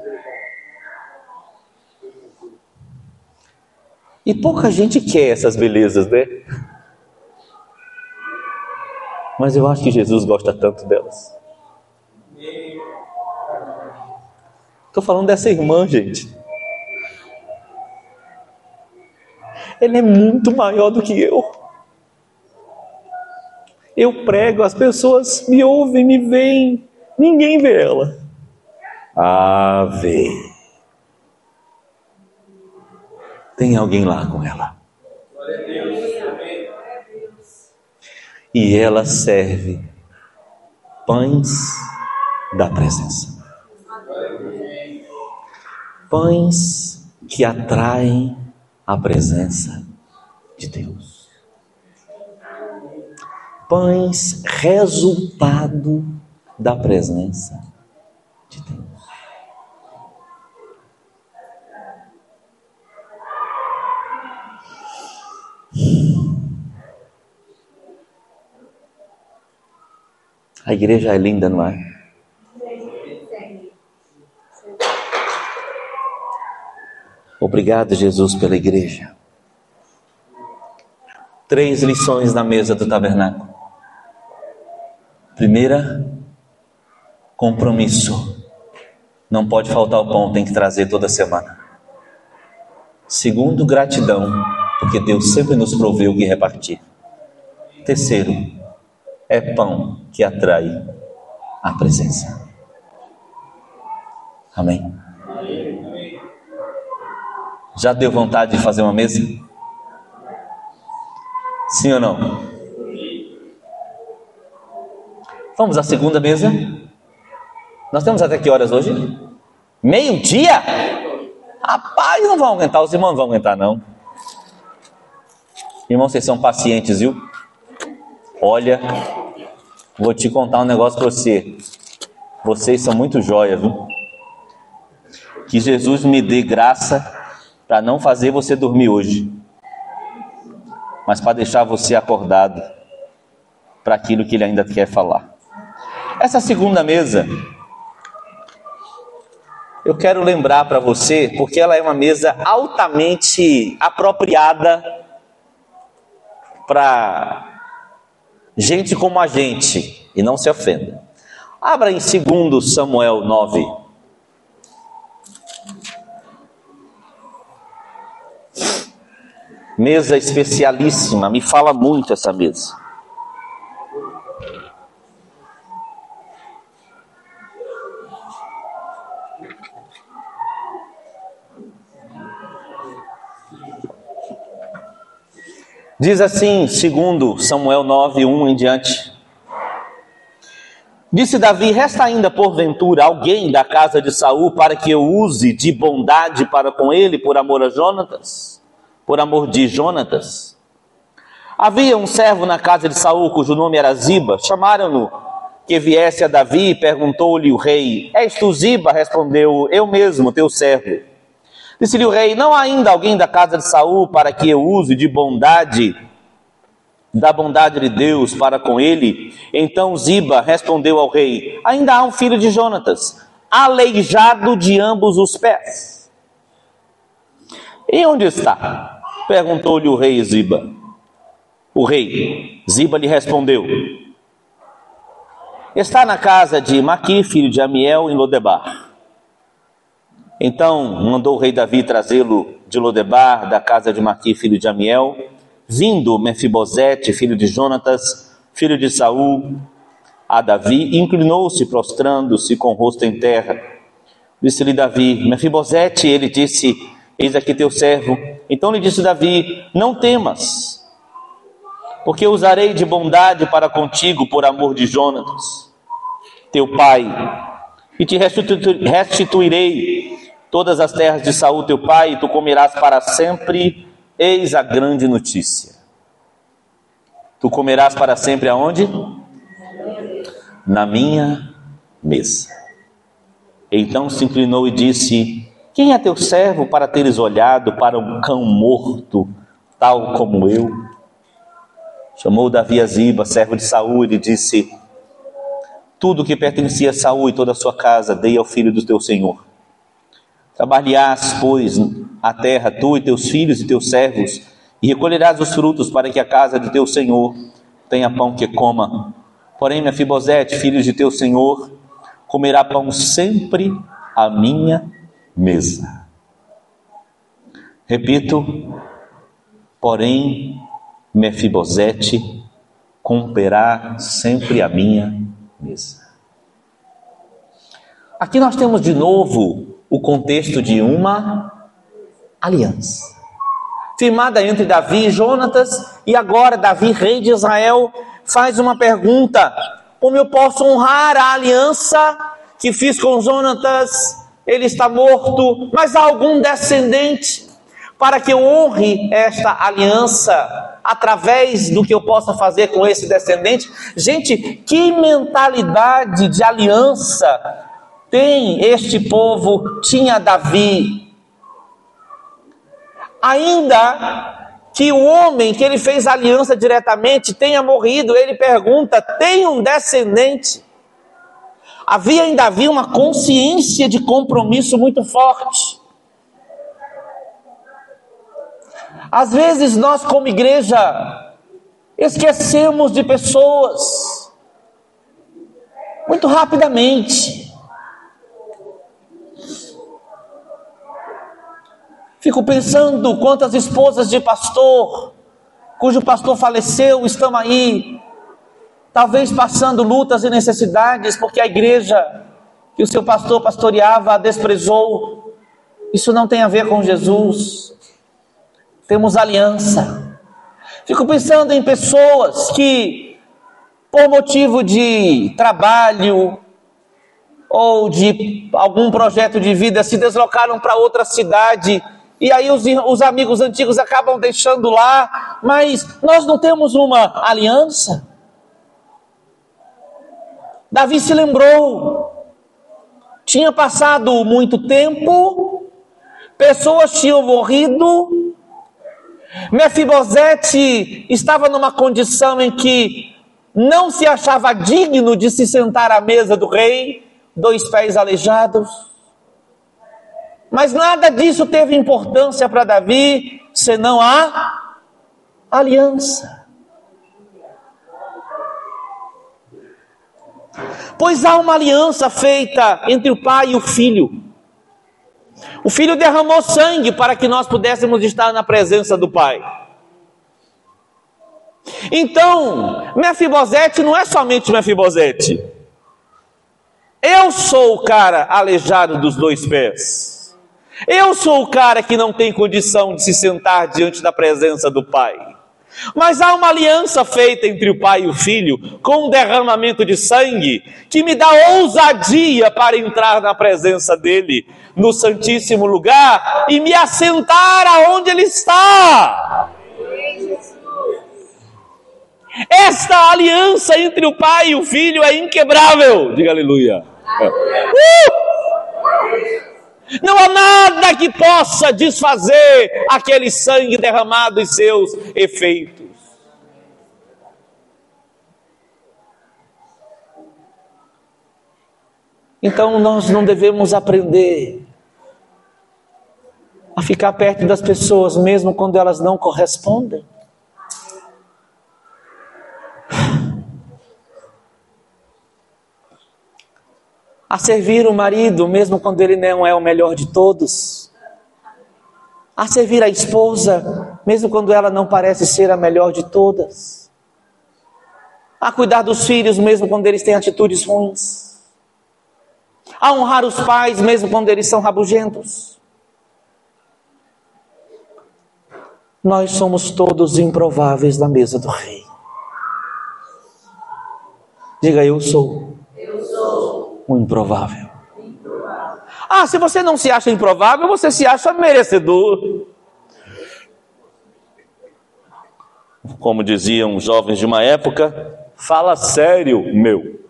E pouca gente quer essas belezas, né? Mas eu acho que Jesus gosta tanto delas. Estou falando dessa irmã, gente. Ele é muito maior do que eu. Eu prego, as pessoas me ouvem, me veem, ninguém vê ela. Vê. Tem alguém lá com ela. E ela serve pães da presença. Pães que atraem a presença de Deus. Pães resultado da presença de Deus. A igreja é linda, não é? Obrigado, Jesus, pela igreja. Três lições na mesa do tabernáculo. Primeira, compromisso. Não pode faltar o pão, tem que trazer toda semana. Segundo, gratidão, porque Deus sempre nos proveu o que repartir. Terceiro, é pão que atrai a presença. Amém. Já deu vontade de fazer uma mesa? Sim ou não? Vamos à segunda mesa? Nós temos até que horas hoje? Meio-dia? Rapaz, não vão aguentar, os irmãos não vão aguentar, não. Irmãos, vocês são pacientes, viu? Olha, vou te contar um negócio para você. Vocês são muito joia, viu? Que Jesus me dê graça para não fazer você dormir hoje, mas para deixar você acordado para aquilo que ele ainda quer falar. Essa segunda mesa, eu quero lembrar para você, porque ela é uma mesa altamente apropriada para gente como a gente, e não se ofenda. Abra em 2 Samuel 9. Mesa especialíssima, me fala muito essa mesa. Diz assim, segundo Samuel 9, 1 em diante. Disse Davi: Resta ainda porventura alguém da casa de Saul para que eu use de bondade para com ele por amor a Jonatas? Por amor de Jonatas? Havia um servo na casa de Saul cujo nome era Ziba. Chamaram-no que viesse a Davi e perguntou-lhe o rei: És tu Ziba? Respondeu: Eu mesmo, teu servo. Disse-lhe o rei: Não há ainda alguém da casa de Saul para que eu use de bondade, da bondade de Deus para com ele? Então Ziba respondeu ao rei: Ainda há um filho de Jonatas, aleijado de ambos os pés. E onde está? Perguntou-lhe o rei Ziba. O rei Ziba lhe respondeu: Está na casa de Maqui, filho de Amiel, em Lodebar. Então mandou o rei Davi trazê-lo de Lodebar, da casa de Maqui, filho de Amiel, vindo Mefibosete, filho de Jonatas, filho de Saul, a Davi, inclinou-se, prostrando-se com o rosto em terra. Disse-lhe Davi, Mefibosete, ele disse, eis aqui teu servo. Então lhe disse Davi, não temas, porque usarei de bondade para contigo por amor de Jonatas, teu pai, e te restituirei todas as terras de Saul teu pai, e tu comerás para sempre. Eis a grande notícia. Tu comerás para sempre aonde? Na minha mesa. Então se inclinou e disse: Quem é teu servo para teres olhado para um cão morto, tal como eu? Chamou Davi a Ziba, servo de Saul, e disse: Tudo que pertencia a Saul e toda a sua casa, dei ao filho do teu senhor. Trabalharás, pois, a terra, tu e teus filhos e teus servos, e recolherás os frutos para que a casa de teu senhor tenha pão que coma. Porém, Mefibosete, filho de teu senhor, comerá pão sempre à minha mesa. Repito, porém, Mefibosete comerá sempre à minha mesa. Aqui nós temos de novo o contexto de uma aliança. Firmada entre Davi e Jonatas, e agora Davi, rei de Israel, faz uma pergunta: como eu posso honrar a aliança que fiz com Jonatas? Ele está morto, mas há algum descendente para que eu honre esta aliança através do que eu possa fazer com esse descendente? Gente, que mentalidade de aliança tem este povo, tinha Davi. Ainda que o homem que ele fez aliança diretamente tenha morrido, ele pergunta: tem um descendente? Havia em Davi uma consciência de compromisso muito forte. Às vezes nós, como igreja, esquecemos de pessoas muito rapidamente. Fico pensando quantas esposas de pastor, cujo pastor faleceu, estão aí, talvez passando lutas e necessidades, porque a igreja que o seu pastor pastoreava a desprezou. Isso não tem a ver com Jesus. Temos aliança. Fico pensando em pessoas que, por motivo de trabalho, ou de algum projeto de vida, se deslocaram para outra cidade e aí os, os amigos antigos acabam deixando lá, mas nós não temos uma aliança. Davi se lembrou, tinha passado muito tempo, pessoas tinham morrido, Mefibosete estava numa condição em que não se achava digno de se sentar à mesa do rei, dois pés aleijados. Mas nada disso teve importância para Davi, senão a aliança. Pois há uma aliança feita entre o pai e o filho. O filho derramou sangue para que nós pudéssemos estar na presença do pai. Então, Mefibosete não é somente Mefibosete. Eu sou o cara aleijado dos dois pés. Eu sou o cara que não tem condição de se sentar diante da presença do Pai. Mas há uma aliança feita entre o pai e o filho, com um derramamento de sangue, que me dá ousadia para entrar na presença dele, no Santíssimo Lugar, e me assentar aonde ele está. Esta aliança entre o pai e o filho é inquebrável. Diga aleluia. Uh! Não há nada que possa desfazer aquele sangue derramado e seus efeitos. Então nós não devemos aprender a ficar perto das pessoas, mesmo quando elas não correspondem. A servir o marido, mesmo quando ele não é o melhor de todos, a servir a esposa, mesmo quando ela não parece ser a melhor de todas, a cuidar dos filhos, mesmo quando eles têm atitudes ruins, a honrar os pais, mesmo quando eles são rabugentos. Nós somos todos improváveis na mesa do rei. Diga eu sou o improvável. Ah, se você não se acha improvável, você se acha merecedor. Como diziam os jovens de uma época, fala sério, meu.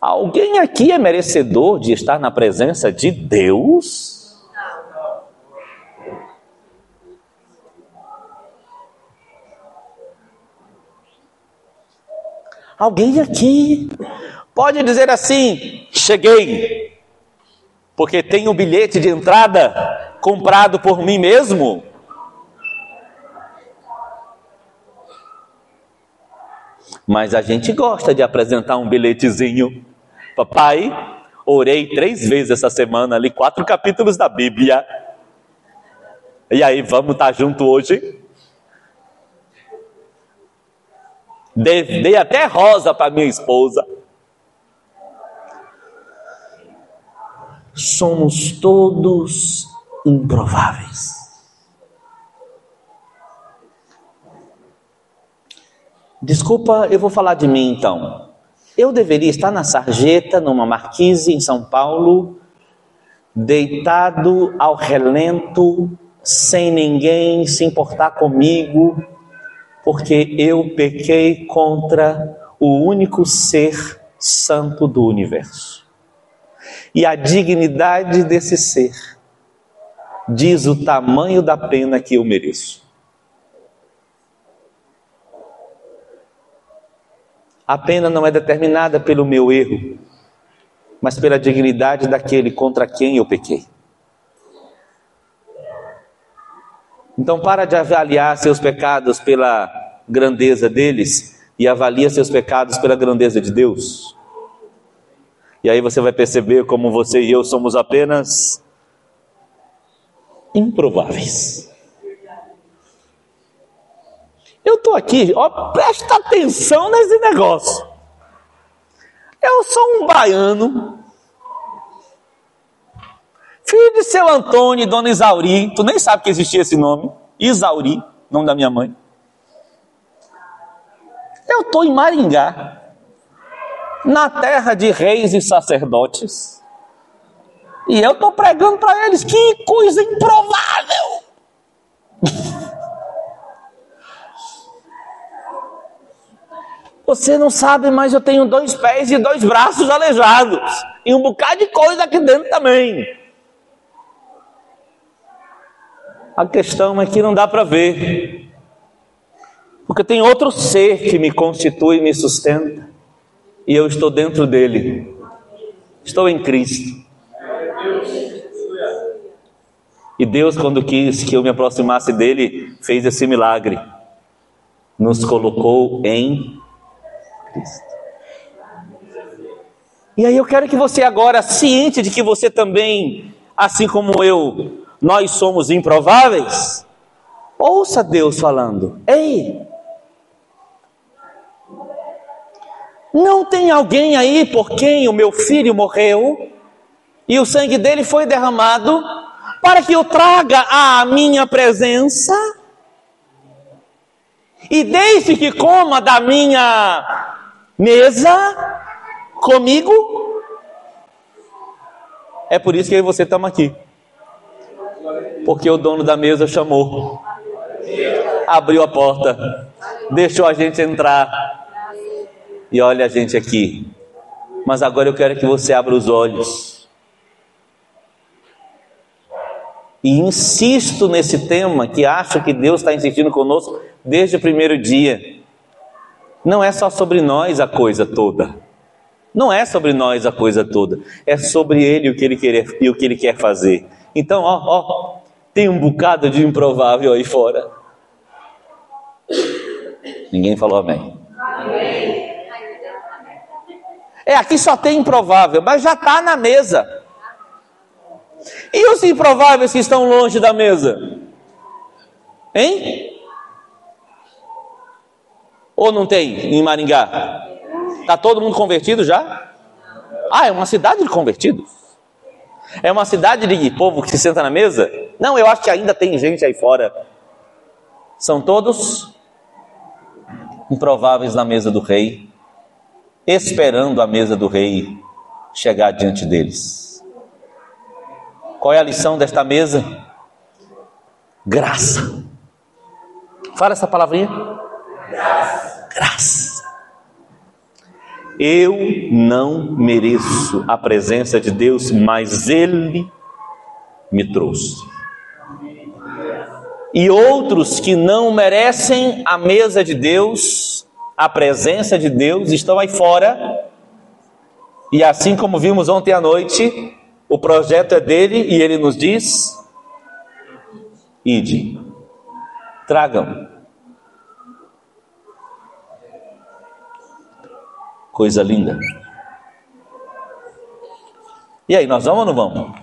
Alguém aqui é merecedor de estar na presença de Deus? Alguém aqui pode dizer assim: cheguei, porque tenho o bilhete de entrada comprado por mim mesmo? Mas a gente gosta de apresentar um bilhetezinho. Papai, orei três vezes essa semana, li quatro capítulos da Bíblia. E aí, vamos estar junto hoje? Dei, dei até rosa para minha esposa. Somos todos improváveis. Desculpa, eu vou falar de mim então. Eu deveria estar na sarjeta, numa marquise em São Paulo, deitado ao relento, sem ninguém se importar comigo, porque eu pequei contra o único ser santo do universo. E a dignidade desse ser diz o tamanho da pena que eu mereço. A pena não é determinada pelo meu erro, mas pela dignidade daquele contra quem eu pequei. Então, para de avaliar seus pecados pela grandeza deles e avalia seus pecados pela grandeza de Deus. E aí você vai perceber como você e eu somos apenas improváveis. Eu estou aqui, ó, presta atenção nesse negócio. Eu sou um baiano, filho de seu Antônio e dona Isauri. Tu nem sabe que existia esse nome, Isauri, nome da minha mãe. Eu estou em Maringá, na terra de reis e sacerdotes, e eu estou pregando para eles: que coisa improvável! Você não sabe, mas eu tenho dois pés e dois braços aleijados, e um bocado de coisa aqui dentro também. A questão é que não dá para ver. Porque tem outro ser que me constitui e me sustenta. E eu estou dentro dele. Estou em Cristo. E Deus, quando quis que eu me aproximasse dele, fez esse milagre. Nos colocou em Cristo. E aí eu quero que você agora, ciente de que você também, assim como eu, nós somos improváveis, Ouça Deus falando: Ei, não tem alguém aí por quem o meu filho morreu e o sangue dele foi derramado para que eu traga à minha presença e deixe que coma da minha mesa comigo? É por isso que você estamos aqui. Porque o dono da mesa chamou abriu a porta, deixou a gente entrar. E olha a gente aqui. Mas agora eu quero que você abra os olhos. E insisto nesse tema que acho que Deus está insistindo conosco desde o primeiro dia. Não é só sobre nós a coisa toda. Não é sobre nós a coisa toda. É sobre Ele o que Ele quer e o que Ele quer fazer. Então, ó, ó, tem um bocado de improvável aí fora. Ninguém falou amém. amém. É, aqui só tem improvável, mas já está na mesa. E os improváveis que estão longe da mesa? Hein? Ou não tem em Maringá? Está todo mundo convertido já? Ah, é uma cidade de convertidos. É uma cidade de povo que se senta na mesa? Não, eu acho que ainda tem gente aí fora. São todos improváveis na mesa do rei, esperando a mesa do rei chegar diante deles. Qual é a lição desta mesa? Graça. Fala essa palavrinha. Graça. Graça. Eu não mereço a presença de Deus, mas Ele me trouxe e outros que não merecem a mesa de Deus, a presença de Deus, estão aí fora. E assim como vimos ontem à noite, o projeto é dele e ele nos diz: ide, tragam. Coisa linda. E aí, nós vamos ou não vamos?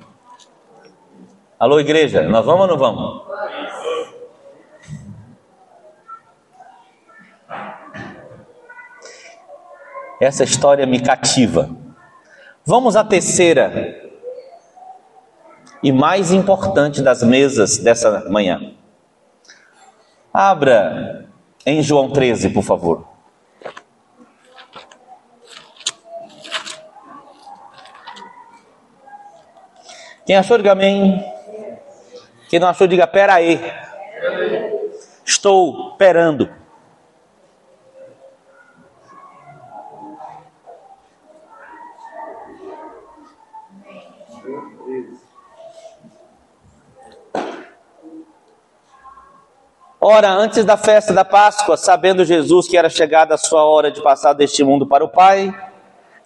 Alô, igreja, nós vamos ou não vamos? Essa história me cativa. Vamos à terceira e mais importante das mesas dessa manhã. Abra em João 13, por favor. Quem achou, diga amém. Quem não achou, diga pera aí. Estou perando. Ora, antes da festa da Páscoa, sabendo Jesus que era chegada a sua hora de passar deste mundo para o Pai,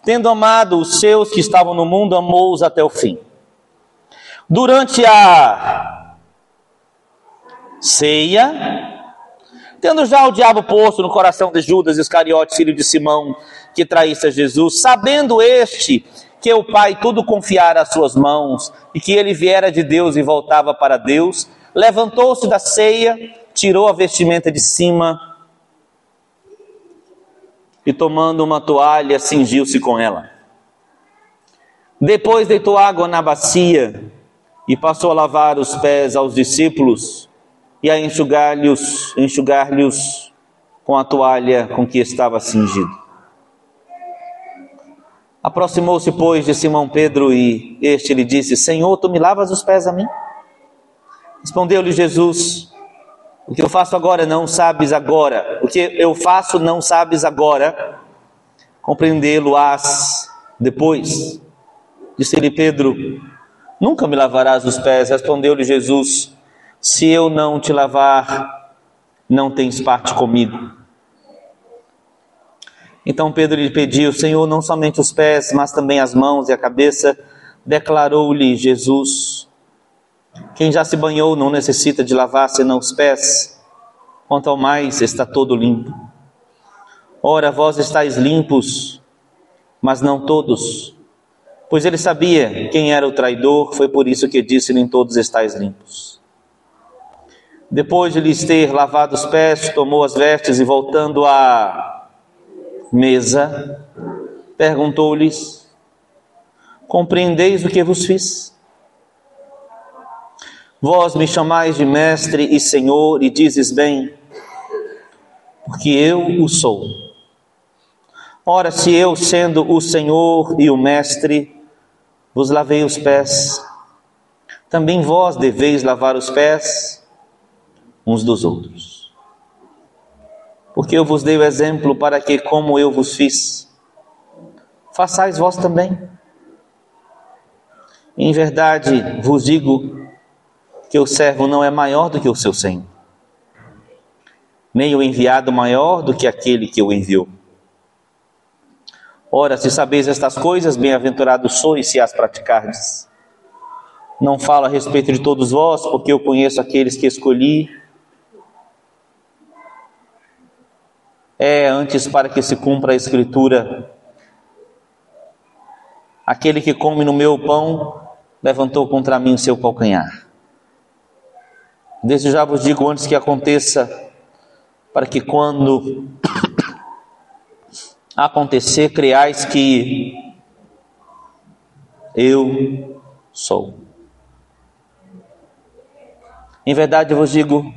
tendo amado os seus que estavam no mundo, amou-os até o fim. Durante a ceia, tendo já o diabo posto no coração de Judas Iscariote, filho de Simão, que traísse a Jesus, sabendo este que o Pai tudo confiara às suas mãos e que ele viera de Deus e voltava para Deus, levantou-se da ceia, tirou a vestimenta de cima e, tomando uma toalha, cingiu-se com ela. Depois deitou água na bacia e passou a lavar os pés aos discípulos e a enxugar-lhes enxugar com a toalha com que estava cingido. Aproximou-se, pois, de Simão Pedro e este lhe disse: Senhor, tu me lavas os pés a mim? Respondeu-lhe Jesus: O que eu faço agora não sabes agora. O que eu faço não sabes agora. Compreendê-lo-ás depois. Disse-lhe Pedro: Nunca me lavarás os pés. Respondeu-lhe Jesus: Se eu não te lavar, não tens parte comigo. Então Pedro lhe pediu: Senhor, não somente os pés, mas também as mãos e a cabeça. Declarou-lhe Jesus: quem já se banhou não necessita de lavar senão os pés, quanto ao mais está todo limpo. Ora, vós estáis limpos, mas não todos. Pois ele sabia quem era o traidor, foi por isso que disse: Nem todos estáis limpos. Depois de lhes ter lavado os pés, tomou as vestes e voltando à mesa, perguntou-lhes: Compreendeis o que vos fiz? Vós me chamais de mestre e senhor e dizes bem, porque eu o sou. Ora, se eu, sendo o senhor e o mestre, vos lavei os pés, também vós deveis lavar os pés uns dos outros. Porque eu vos dei o exemplo para que, como eu vos fiz, façais vós também. Em verdade vos digo que o servo não é maior do que o seu senhor, nem o enviado maior do que aquele que o enviou. Ora, se sabeis estas coisas, bem-aventurados sois se as praticardes. Não falo a respeito de todos vós, porque eu conheço aqueles que escolhi. É antes para que se cumpra a Escritura. Aquele que come no meu pão levantou contra mim o seu calcanhar. Desde já vos digo antes que aconteça, para que quando acontecer, creais que eu sou. Em verdade vos digo,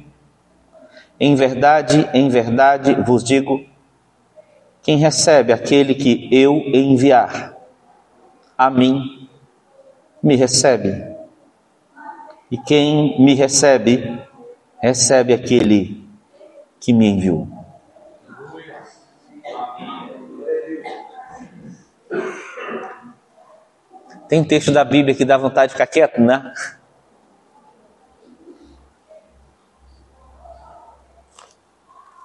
em verdade, em verdade vos digo, quem recebe aquele que eu enviar a mim, me recebe. E quem me recebe, recebe aquele que me enviou. Tem texto da Bíblia que dá vontade de ficar quieto, né?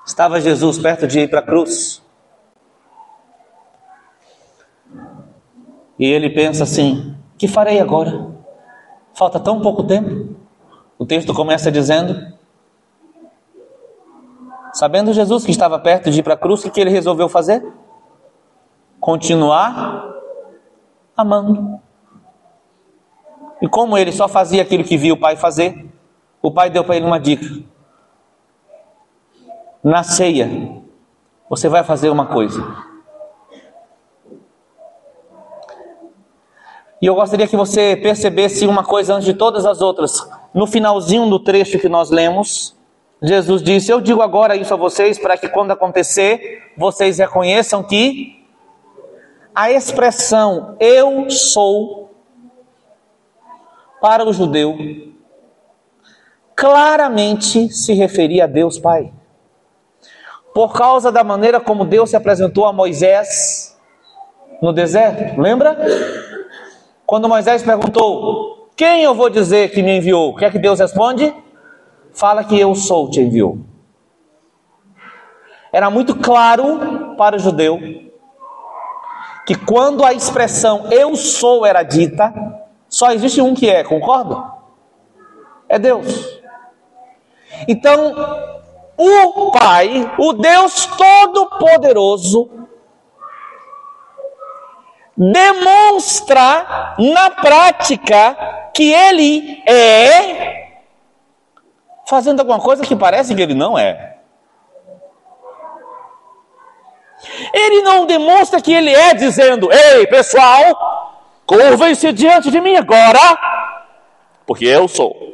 Estava Jesus perto de ir para a cruz. E ele pensa assim: que farei agora? Falta tão pouco tempo. O texto começa dizendo: Sabendo Jesus que estava perto de ir para a cruz, o que ele resolveu fazer? Continuar amando. E como ele só fazia aquilo que via o pai fazer, o pai deu para ele uma dica. Na ceia, você vai fazer uma coisa. E eu gostaria que você percebesse uma coisa antes de todas as outras. No finalzinho do trecho que nós lemos, Jesus disse: Eu digo agora isso a vocês para que quando acontecer, vocês reconheçam que a expressão eu sou para o judeu claramente se referia a Deus Pai. Por causa da maneira como Deus se apresentou a Moisés no deserto, lembra? Quando Moisés perguntou: Quem eu vou dizer que me enviou? O que é que Deus responde? Fala que eu sou, te enviou. Era muito claro para o judeu que quando a expressão eu sou era dita, só existe um que é, concorda? É Deus. Então, o Pai, o Deus Todo-Poderoso, demonstra na prática que ele é, fazendo alguma coisa que parece que ele não é. Ele não demonstra que ele é dizendo: Ei, pessoal, curvem-se diante de mim agora, porque eu sou.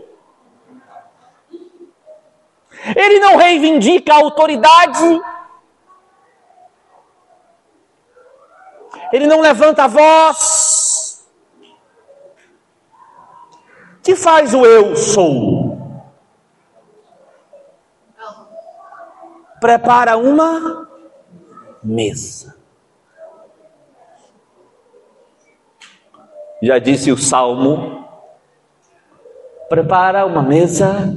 Ele não reivindica a autoridade ele não levanta a voz. Que faz o eu sou? Prepara uma mesa. Já disse o salmo: prepara uma mesa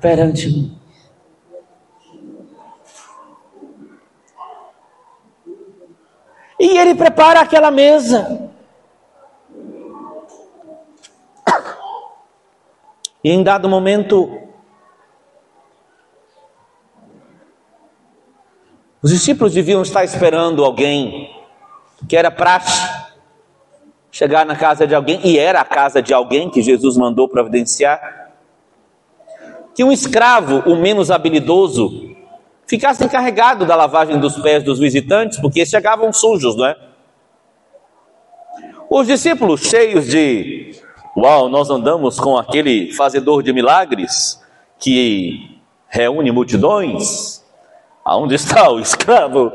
perante mim. E ele prepara aquela mesa. E em dado momento, os discípulos deviam estar esperando alguém que era praxe chegar na casa de alguém, e era a casa de alguém que Jesus mandou providenciar, que um escravo, o menos habilidoso, ficasse encarregado da lavagem dos pés dos visitantes, porque chegavam sujos, não é? Os discípulos, cheios de Uau, nós andamos com aquele fazedor de milagres que reúne multidões. Aonde está o escravo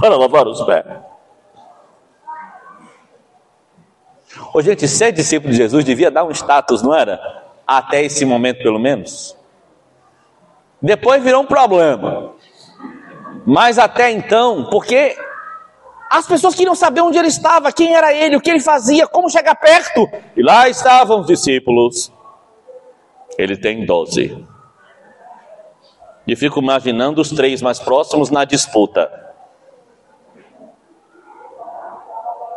para lavar os pés? Ô, gente, ser discípulo de Jesus devia dar um status, não era? Até esse momento, pelo menos. Depois virou um problema. Mas até então, porque as pessoas queriam saber onde ele estava, quem era ele, o que ele fazia, como chegar perto. E lá estavam os discípulos. Ele tem doze. E fico imaginando os três mais próximos na disputa.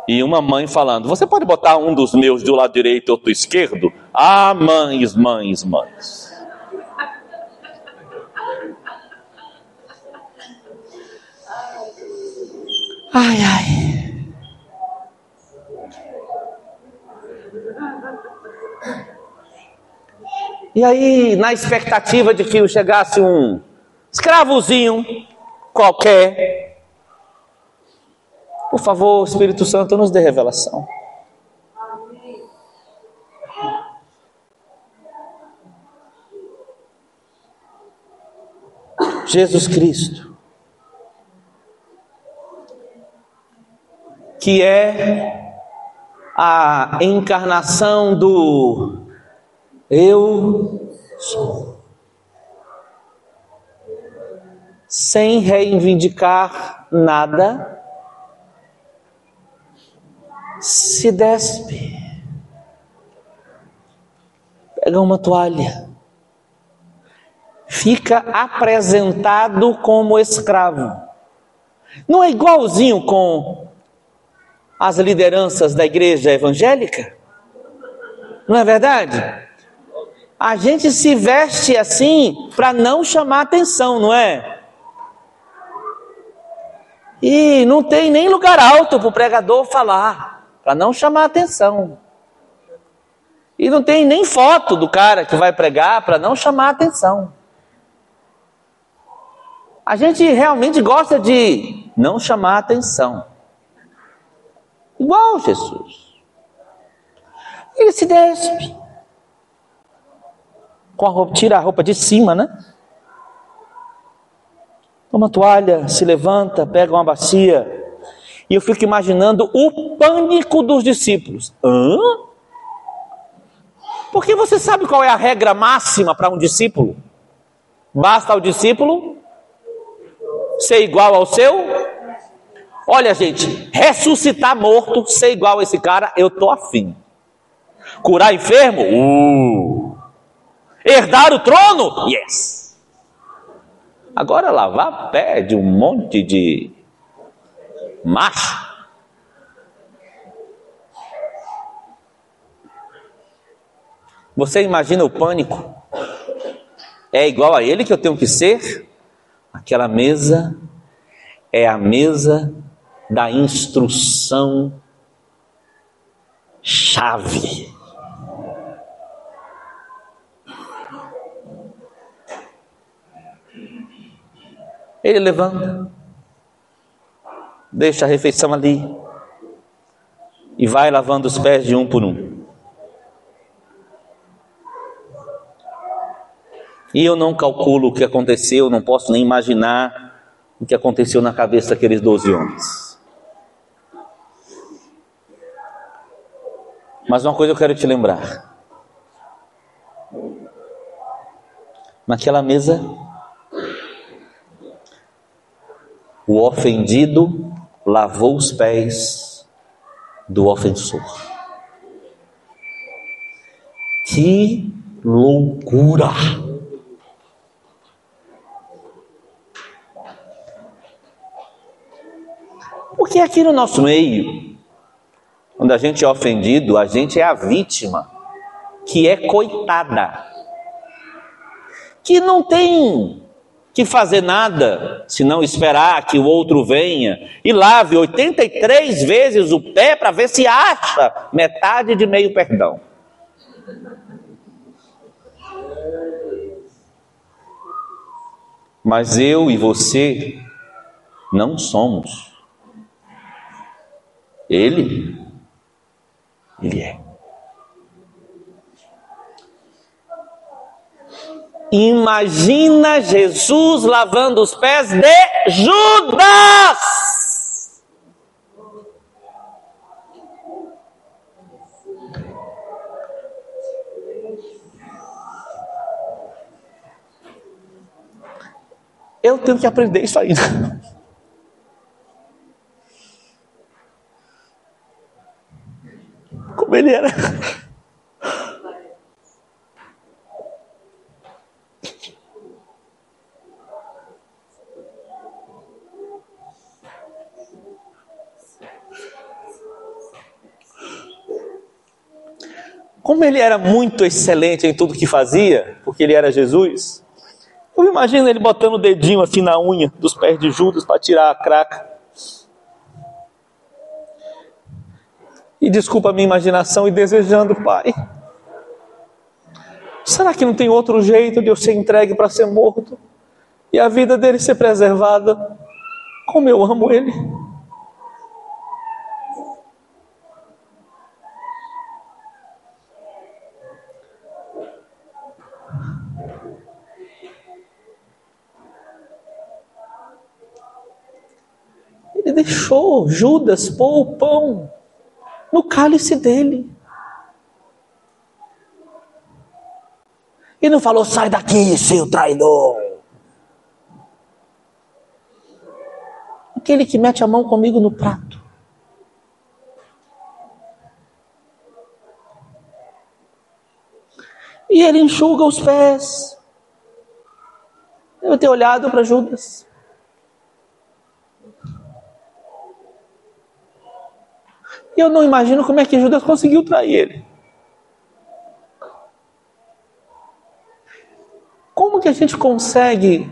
E uma mãe falando: Você pode botar um dos meus do lado direito e outro esquerdo? Ah, mães, mães, mães. Ai, ai. E aí, na expectativa de que chegasse um escravozinho qualquer, por favor, Espírito Santo, nos dê revelação. Jesus Cristo que é a encarnação do eu sou. Sem reivindicar nada, se despe, pega uma toalha, fica apresentado como escravo. Não é igualzinho com as lideranças da igreja evangélica? Não é verdade? A gente se veste assim para não chamar atenção, não é? E não tem nem lugar alto para o pregador falar, para não chamar atenção. E não tem nem foto do cara que vai pregar para não chamar atenção. A gente realmente gosta de não chamar atenção. Igual Jesus. Ele se despe. Com a roupa, tira a roupa de cima, né? Toma toalha, se levanta, pega uma bacia. E eu fico imaginando o pânico dos discípulos. Hã? Porque você sabe qual é a regra máxima para um discípulo? Basta ao discípulo ser igual ao seu Olha, gente, ressuscitar morto, ser igual a esse cara, eu tô afim. Curar enfermo? Uh. Herdar o trono? Yes. Agora lavar pé de um monte de macho. Você imagina o pânico? É igual a ele que eu tenho que ser? Aquela mesa é a mesa da instrução chave. Ele levanta, deixa a refeição ali e vai lavando os pés de um por um. E eu não calculo o que aconteceu, não posso nem imaginar o que aconteceu na cabeça daqueles doze homens. Mas uma coisa eu quero te lembrar. Naquela mesa, o ofendido lavou os pés do ofensor. Que loucura! Porque aqui no nosso meio, quando a gente é ofendido, a gente é a vítima, que é coitada, que não tem que fazer nada, se não esperar que o outro venha e lave 83 vezes o pé para ver se acha metade de meio perdão. Mas eu e você não somos. Ele, ele é. Imagina Jesus lavando os pés de Judas. Eu tenho que aprender isso ainda. Como ele era. Como ele era muito excelente em tudo que fazia, porque ele era Jesus, eu imagino ele botando o dedinho assim na unha dos pés de Judas para tirar a craca. E desculpa a minha imaginação e desejando, Pai. Será que não tem outro jeito de eu ser entregue para ser morto e a vida dele ser preservada? Como eu amo ele. Ele deixou Judas pôr o pão no cálice dele. E não falou, sai daqui, seu traidor. Aquele que mete a mão comigo no prato. E ele enxuga os pés. Eu tenho olhado para Judas. E eu não imagino como é que Judas conseguiu trair ele. Como que a gente consegue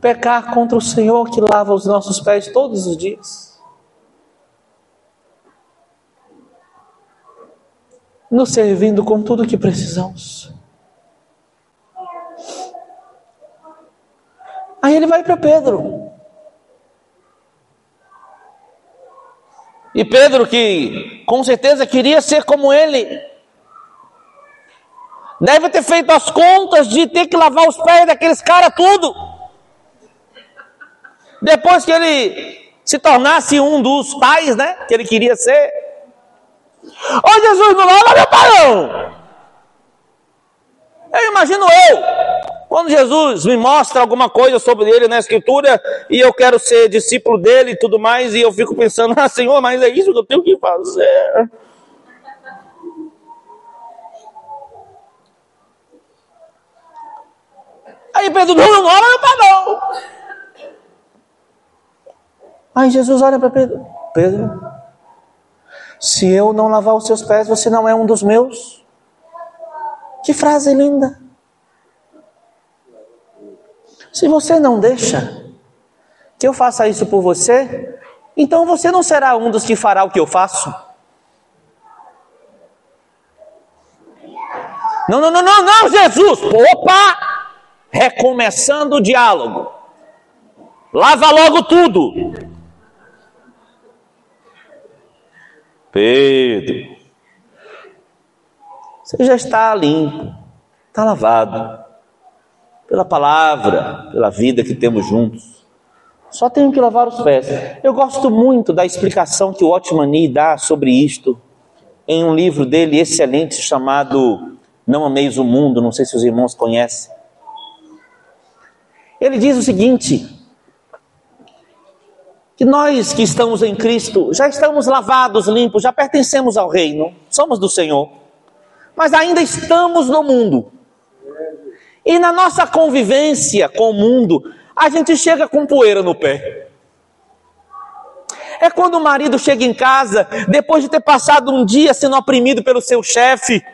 pecar contra o Senhor que lava os nossos pés todos os dias? Nos servindo com tudo o que precisamos. Aí ele vai para Pedro. E Pedro, que com certeza queria ser como ele, deve ter feito as contas de ter que lavar os pés daqueles caras tudo. Depois que ele se tornasse um dos pais, né? Que ele queria ser. Ô Jesus, não lava meu pai não. Eu imagino eu, quando Jesus me mostra alguma coisa sobre ele na Escritura e eu quero ser discípulo dele e tudo mais, e eu fico pensando, ah, Senhor, mas é isso que eu tenho que fazer. Aí Pedro, não, não olha para não. Aí Jesus olha para Pedro, Pedro, se eu não lavar os seus pés, você não é um dos meus. Que frase linda. Se você não deixa que eu faça isso por você, então você não será um dos que fará o que eu faço. Não, não, não, não, não, Jesus! Opa! Recomeçando o diálogo. Lava logo tudo. Pedro, você já está limpo, está lavado pela palavra, pela vida que temos juntos. Só tenho que lavar os pés. Eu gosto muito da explicação que o Otmani dá sobre isto em um livro dele excelente chamado Não Ameis o Mundo, não sei se os irmãos conhecem. Ele diz o seguinte: que nós que estamos em Cristo já estamos lavados, limpos, já pertencemos ao reino, somos do Senhor, mas ainda estamos no mundo. E na nossa convivência com o mundo, a gente chega com poeira no pé. É quando o marido chega em casa, depois de ter passado um dia sendo oprimido pelo seu chefe,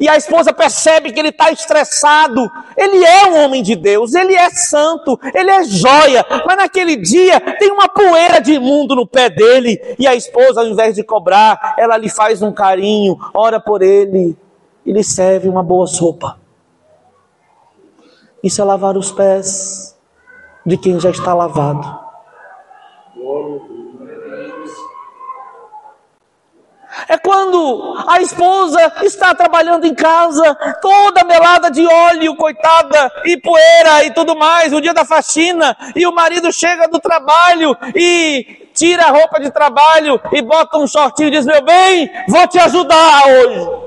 e a esposa percebe que ele está estressado. Ele é um homem de Deus, ele é santo, ele é joia, mas naquele dia tem uma poeira de imundo no pé dele. E a esposa, ao invés de cobrar, ela lhe faz um carinho, ora por ele e lhe serve uma boa sopa. Isso é lavar os pés de quem já está lavado. É quando a esposa está trabalhando em casa, toda melada de óleo, coitada, e poeira e tudo mais, o dia da faxina, e o marido chega do trabalho e tira a roupa de trabalho e bota um shortinho e diz: Meu bem, vou te ajudar hoje.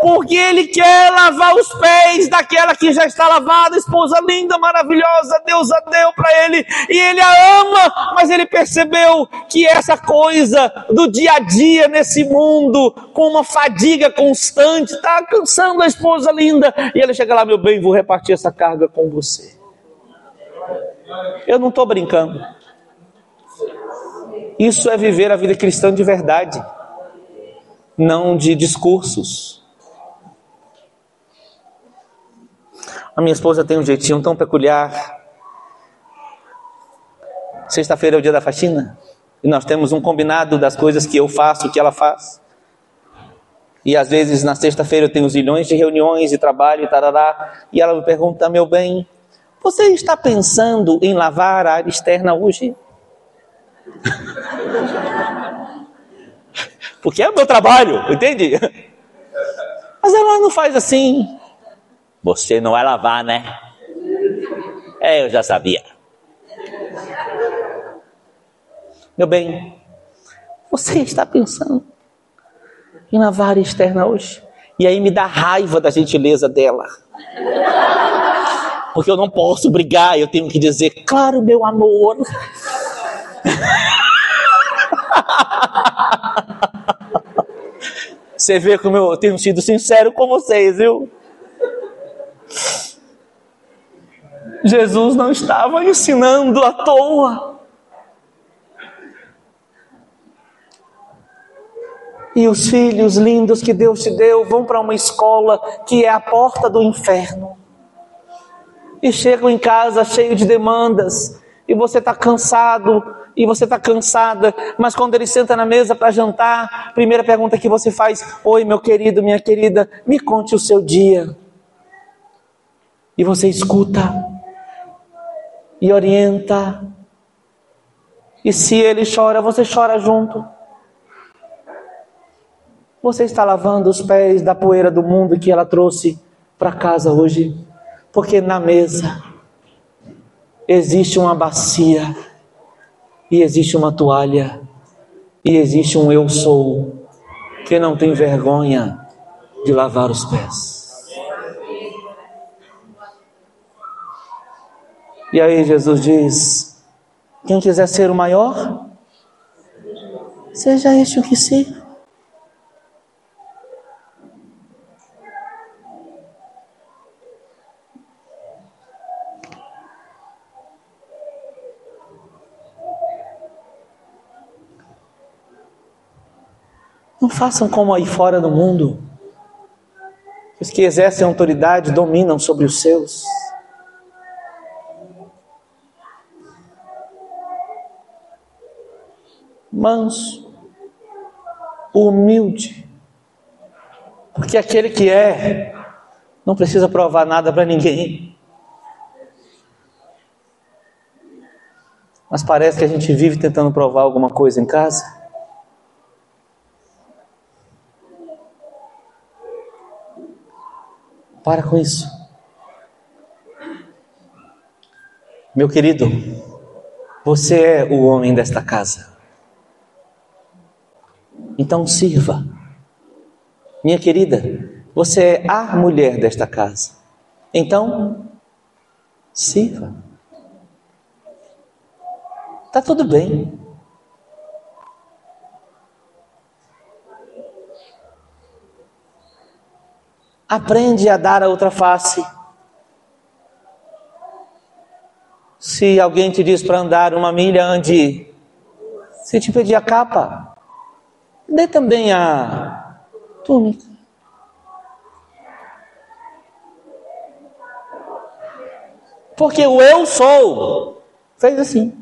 Porque ele quer lavar os pés daquela que já está lavada, esposa linda, maravilhosa, Deus a deu para ele, e ele a ama, mas ele percebeu que essa coisa do dia a dia nesse mundo, com uma fadiga constante, está cansando a esposa linda, e ele chega lá, meu bem, vou repartir essa carga com você. Eu não estou brincando. Isso é viver a vida cristã de verdade, não de discursos. A minha esposa tem um jeitinho tão peculiar. Sexta-feira é o dia da faxina e nós temos um combinado das coisas que eu faço, que ela faz. E às vezes na sexta-feira eu tenho zilhões de reuniões e trabalho e tarará. E ela me pergunta, meu bem, você está pensando em lavar a área externa hoje? Porque é o meu trabalho, entende? Mas ela não faz assim. Você não vai lavar, né? É, eu já sabia. Meu bem, você está pensando em lavar externa hoje? E aí me dá raiva da gentileza dela porque eu não posso brigar, eu tenho que dizer, claro, meu amor. Você vê como eu tenho sido sincero com vocês, viu? Jesus não estava ensinando à toa. E os filhos lindos que Deus te deu vão para uma escola que é a porta do inferno e chegam em casa cheio de demandas, e você está cansado, e você está cansada, mas quando ele senta na mesa para jantar, primeira pergunta que você faz: Oi, meu querido, minha querida, me conte o seu dia. E você escuta, e orienta, e se ele chora, você chora junto. Você está lavando os pés da poeira do mundo que ela trouxe para casa hoje. Porque na mesa existe uma bacia, e existe uma toalha, e existe um eu sou, que não tem vergonha de lavar os pés. E aí Jesus diz: quem quiser ser o maior, seja este o que sirva. Não façam como aí fora no mundo. Os que exercem autoridade dominam sobre os seus. Manso, humilde. Porque aquele que é, não precisa provar nada para ninguém. Mas parece que a gente vive tentando provar alguma coisa em casa. Para com isso. Meu querido, você é o homem desta casa. Então sirva. Minha querida, você é a mulher desta casa. Então, sirva. Está tudo bem. Aprende a dar a outra face. Se alguém te diz para andar uma milha, ande. Se te pedir a capa, dê também a túnica. Porque o eu sou fez assim.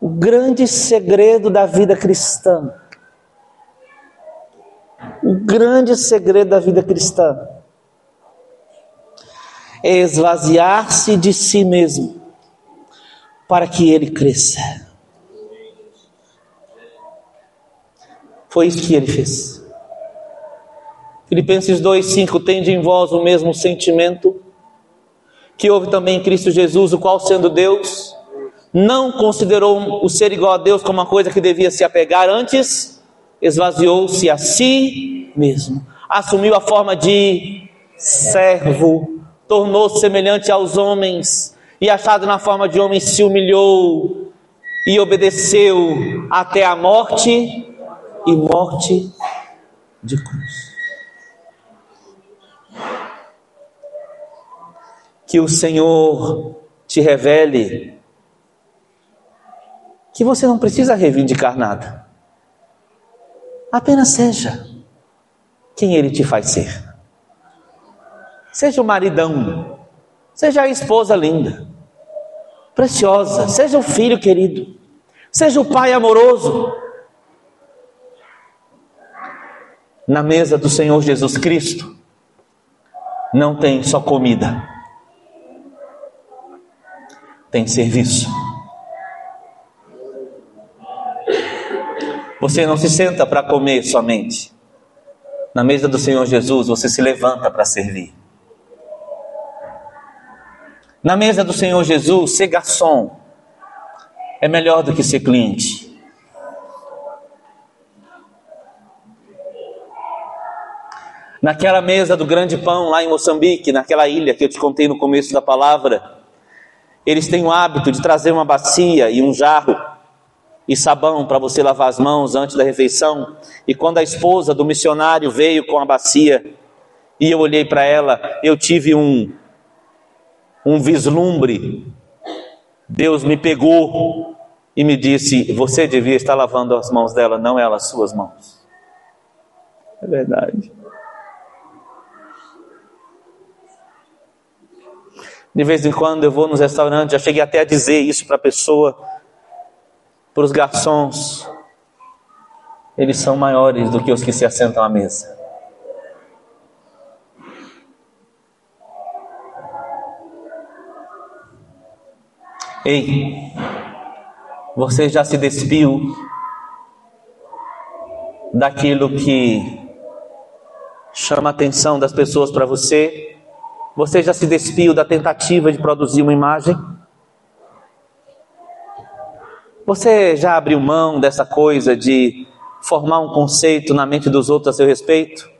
O grande segredo da vida cristã. O grande segredo da vida cristã é esvaziar-se de si mesmo para que ele cresça. Foi isso que ele fez. Filipenses 2,5: Tende em vós o mesmo sentimento que houve também em Cristo Jesus, o qual, sendo Deus, não considerou o ser igual a Deus como uma coisa que devia se apegar, antes esvaziou-se a si mesmo, assumiu a forma de servo, tornou-se semelhante aos homens, e achado na forma de homem, se humilhou e obedeceu até a morte e morte de cruz. que o Senhor te revele que você não precisa reivindicar nada. Apenas seja quem Ele te faz ser. Seja o maridão, seja a esposa linda, preciosa, seja o filho querido, seja o pai amoroso. Na mesa do Senhor Jesus Cristo, não tem só comida tem serviço. Você não se senta para comer somente. Na mesa do Senhor Jesus, você se levanta para servir. Na mesa do Senhor Jesus, ser garçom é melhor do que ser cliente. Naquela mesa do grande pão lá em Moçambique, naquela ilha que eu te contei no começo da palavra, eles têm o hábito de trazer uma bacia e um jarro e sabão para você lavar as mãos antes da refeição. E quando a esposa do missionário veio com a bacia e eu olhei para ela, eu tive um um vislumbre. Deus me pegou e me disse: "Você devia estar lavando as mãos dela, não ela as suas mãos". É verdade. De vez em quando eu vou nos restaurantes, já cheguei até a dizer isso para a pessoa, para os garçons. Eles são maiores do que os que se assentam à mesa. Ei, você já se despiu daquilo que chama a atenção das pessoas para você? Você já se despiu da tentativa de produzir uma imagem? Você já abriu mão dessa coisa de formar um conceito na mente dos outros a seu respeito?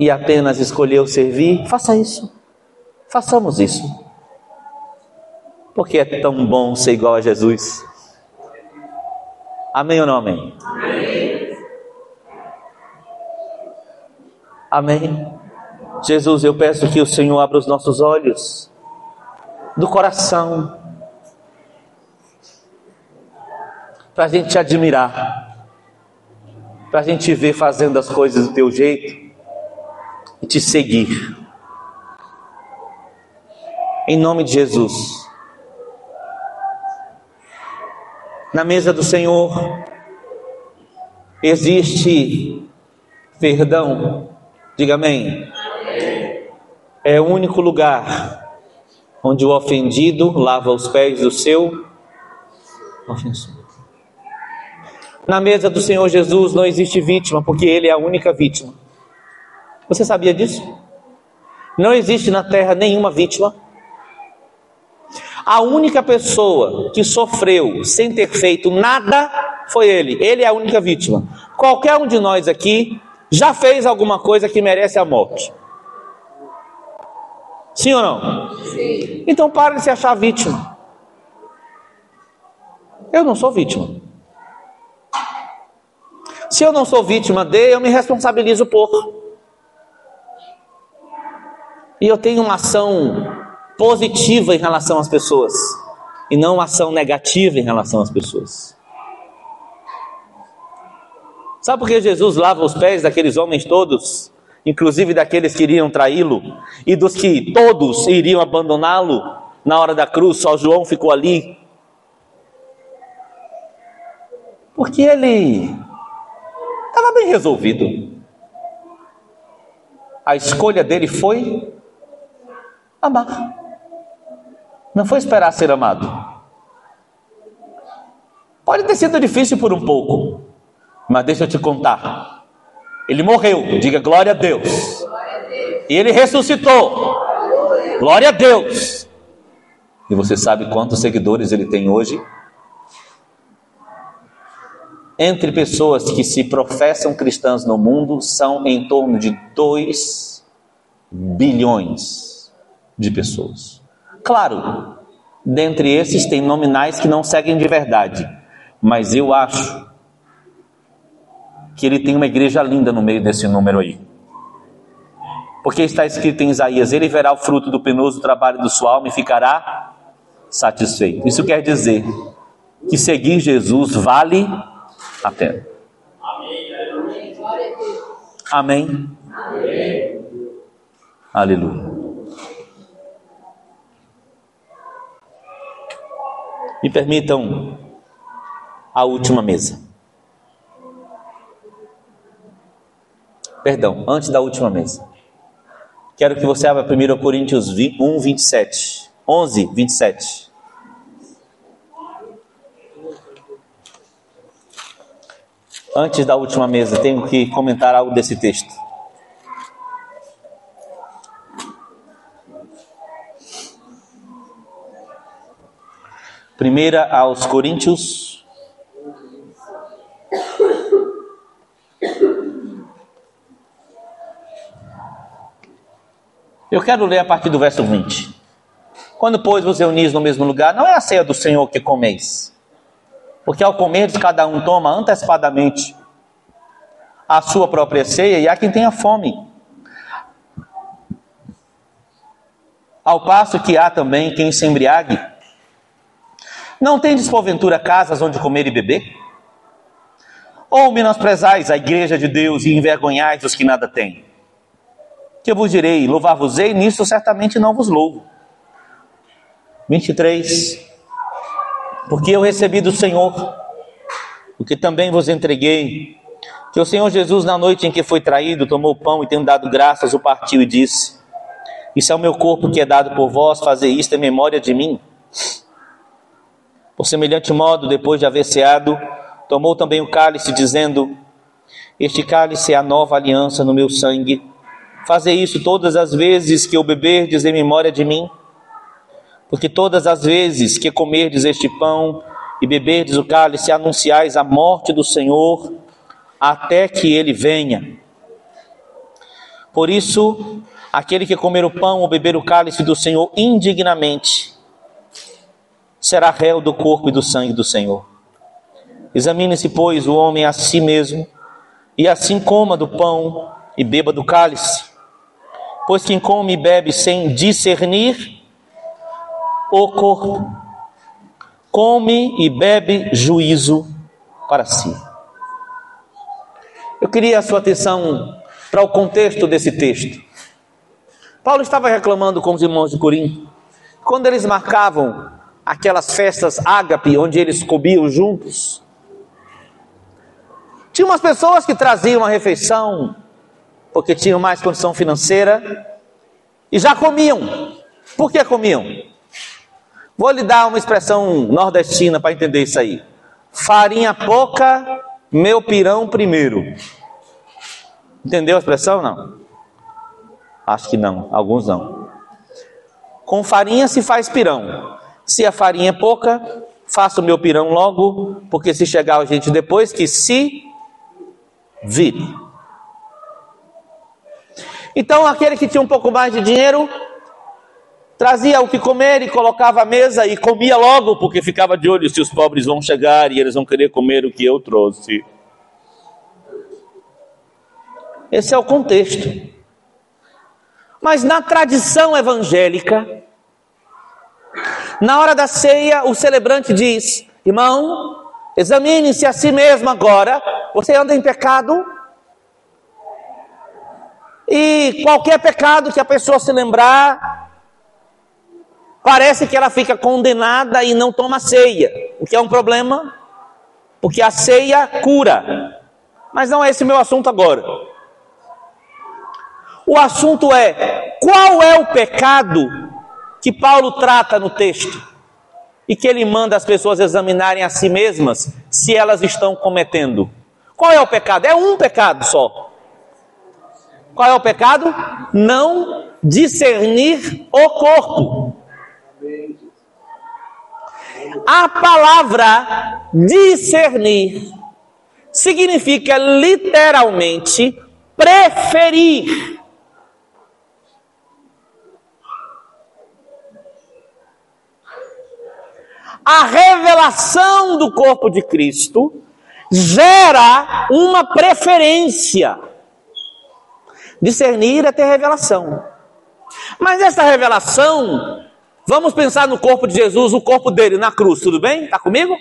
E apenas escolheu servir? Faça isso. Façamos isso. Porque é tão bom ser igual a Jesus. Amém ou não amém? Amém. Amém. Jesus, eu peço que o Senhor abra os nossos olhos do coração para a gente te admirar, para a gente ver fazendo as coisas do teu jeito e te seguir. Em nome de Jesus. Na mesa do Senhor existe perdão. Diga amém é o único lugar onde o ofendido lava os pés do seu ofensor. Na mesa do Senhor Jesus não existe vítima, porque Ele é a única vítima. Você sabia disso? Não existe na terra nenhuma vítima. A única pessoa que sofreu sem ter feito nada foi Ele. Ele é a única vítima. Qualquer um de nós aqui já fez alguma coisa que merece a morte. Sim ou não? Sim. Então para de se achar vítima. Eu não sou vítima. Se eu não sou vítima de, eu me responsabilizo por. E eu tenho uma ação positiva em relação às pessoas. E não uma ação negativa em relação às pessoas. Sabe por que Jesus lava os pés daqueles homens todos? Inclusive daqueles que iriam traí-lo e dos que todos iriam abandoná-lo na hora da cruz, só João ficou ali. Porque ele estava bem resolvido. A escolha dele foi amar. Não foi esperar ser amado. Pode ter sido difícil por um pouco, mas deixa eu te contar. Ele morreu, diga glória a Deus. E ele ressuscitou. Glória a Deus. E você sabe quantos seguidores ele tem hoje? Entre pessoas que se professam cristãs no mundo, são em torno de 2 bilhões de pessoas. Claro, dentre esses tem nominais que não seguem de verdade, mas eu acho que ele tem uma igreja linda no meio desse número aí. Porque está escrito em Isaías: Ele verá o fruto do penoso trabalho do sua alma e ficará satisfeito. Isso quer dizer que seguir Jesus vale a pena. Amém? Amém. Aleluia. Me permitam a última mesa. Perdão, antes da última mesa. Quero que você abra 1 Coríntios 1, 27. 11, 27. Antes da última mesa, tenho que comentar algo desse texto. Primeira aos Coríntios Eu quero ler a partir do verso 20. Quando, pois, vos reunis no mesmo lugar, não é a ceia do Senhor que comeis, porque ao comer cada um toma antecipadamente a sua própria ceia, e há quem tenha fome. Ao passo que há também quem se embriague. Não tendes porventura casas onde comer e beber? Ou menosprezais a igreja de Deus e envergonhais os que nada têm? Que vos direi, louvar-vos-ei, nisso certamente não vos louvo. 23. Porque eu recebi do Senhor, o que também vos entreguei, que o Senhor Jesus, na noite em que foi traído, tomou o pão e, tendo dado graças, o partiu e disse: Isso é o meu corpo que é dado por vós, fazer isto em memória de mim. Por semelhante modo, depois de haver ceado, tomou também o cálice, dizendo: Este cálice é a nova aliança no meu sangue Fazer isso todas as vezes que eu beberdes em memória de mim, porque todas as vezes que comerdes este pão e beberdes o cálice, anunciais a morte do Senhor até que ele venha. Por isso, aquele que comer o pão ou beber o cálice do Senhor indignamente, será réu do corpo e do sangue do Senhor. Examine-se, pois, o homem a si mesmo, e assim coma do pão e beba do cálice. Pois quem come e bebe sem discernir o corpo, come e bebe juízo para si. Eu queria a sua atenção para o contexto desse texto. Paulo estava reclamando com os irmãos de Corinto, quando eles marcavam aquelas festas ágape, onde eles comiam juntos, tinha umas pessoas que traziam a refeição porque tinham mais condição financeira e já comiam. Por que comiam? Vou lhe dar uma expressão nordestina para entender isso aí. Farinha pouca, meu pirão primeiro. Entendeu a expressão? Não. Acho que não, alguns não. Com farinha se faz pirão. Se a farinha é pouca, faça o meu pirão logo, porque se chegar a gente depois, que se vire. Então, aquele que tinha um pouco mais de dinheiro, trazia o que comer e colocava à mesa e comia logo, porque ficava de olho se os pobres vão chegar e eles vão querer comer o que eu trouxe. Esse é o contexto. Mas na tradição evangélica, na hora da ceia, o celebrante diz: Irmão, Examine-se a si mesmo agora. Você anda em pecado? E qualquer pecado que a pessoa se lembrar, parece que ela fica condenada e não toma ceia, o que é um problema, porque a ceia cura. Mas não é esse meu assunto agora. O assunto é: qual é o pecado que Paulo trata no texto? e que ele manda as pessoas examinarem a si mesmas se elas estão cometendo. Qual é o pecado? É um pecado só. Qual é o pecado? Não discernir o corpo. A palavra discernir significa literalmente preferir. a revelação do corpo de Cristo gera uma preferência. Discernir é ter revelação. Mas essa revelação, vamos pensar no corpo de Jesus, o corpo dele na cruz, tudo bem? Está comigo?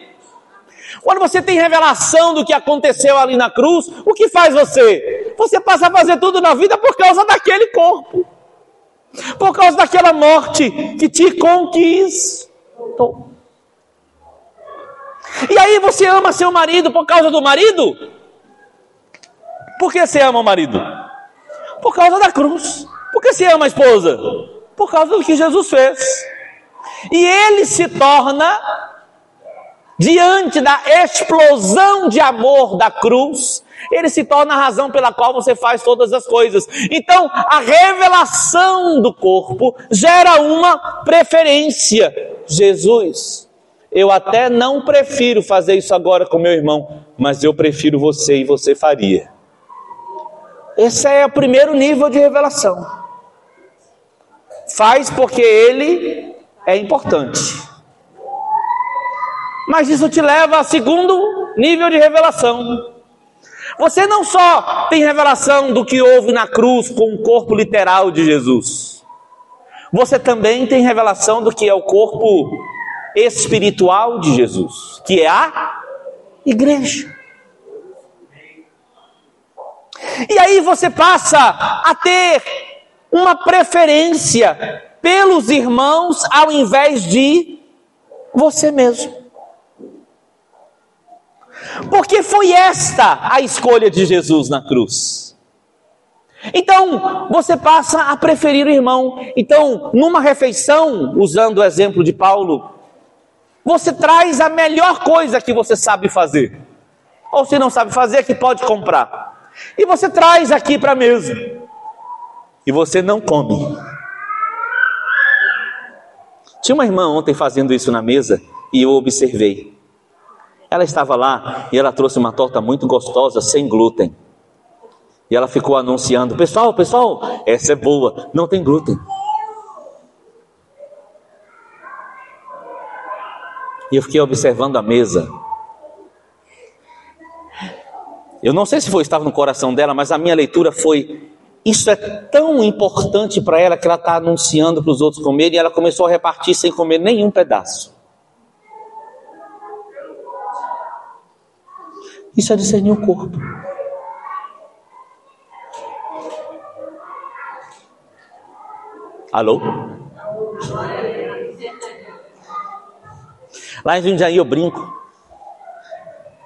Quando você tem revelação do que aconteceu ali na cruz, o que faz você? Você passa a fazer tudo na vida por causa daquele corpo, por causa daquela morte que te conquistou. E aí você ama seu marido por causa do marido? Por que você ama o marido? Por causa da cruz. Por que você ama a esposa? Por causa do que Jesus fez. E ele se torna, diante da explosão de amor da cruz, ele se torna a razão pela qual você faz todas as coisas. Então, a revelação do corpo gera uma preferência. Jesus eu até não prefiro fazer isso agora com meu irmão, mas eu prefiro você e você faria. Esse é o primeiro nível de revelação. Faz porque ele é importante. Mas isso te leva ao segundo nível de revelação. Você não só tem revelação do que houve na cruz com o corpo literal de Jesus, você também tem revelação do que é o corpo espiritual de Jesus, que é a igreja. E aí você passa a ter uma preferência pelos irmãos ao invés de você mesmo. Porque foi esta a escolha de Jesus na cruz. Então, você passa a preferir o irmão. Então, numa refeição, usando o exemplo de Paulo, você traz a melhor coisa que você sabe fazer. Ou se não sabe fazer, que pode comprar. E você traz aqui para a mesa. E você não come. Tinha uma irmã ontem fazendo isso na mesa e eu observei. Ela estava lá e ela trouxe uma torta muito gostosa, sem glúten. E ela ficou anunciando: Pessoal, pessoal, essa é boa, não tem glúten. E eu fiquei observando a mesa. Eu não sei se foi estava no coração dela, mas a minha leitura foi: isso é tão importante para ela que ela está anunciando para os outros comerem e ela começou a repartir sem comer nenhum pedaço. Isso é discernir o corpo. Alô? Lá em Jundiaí eu brinco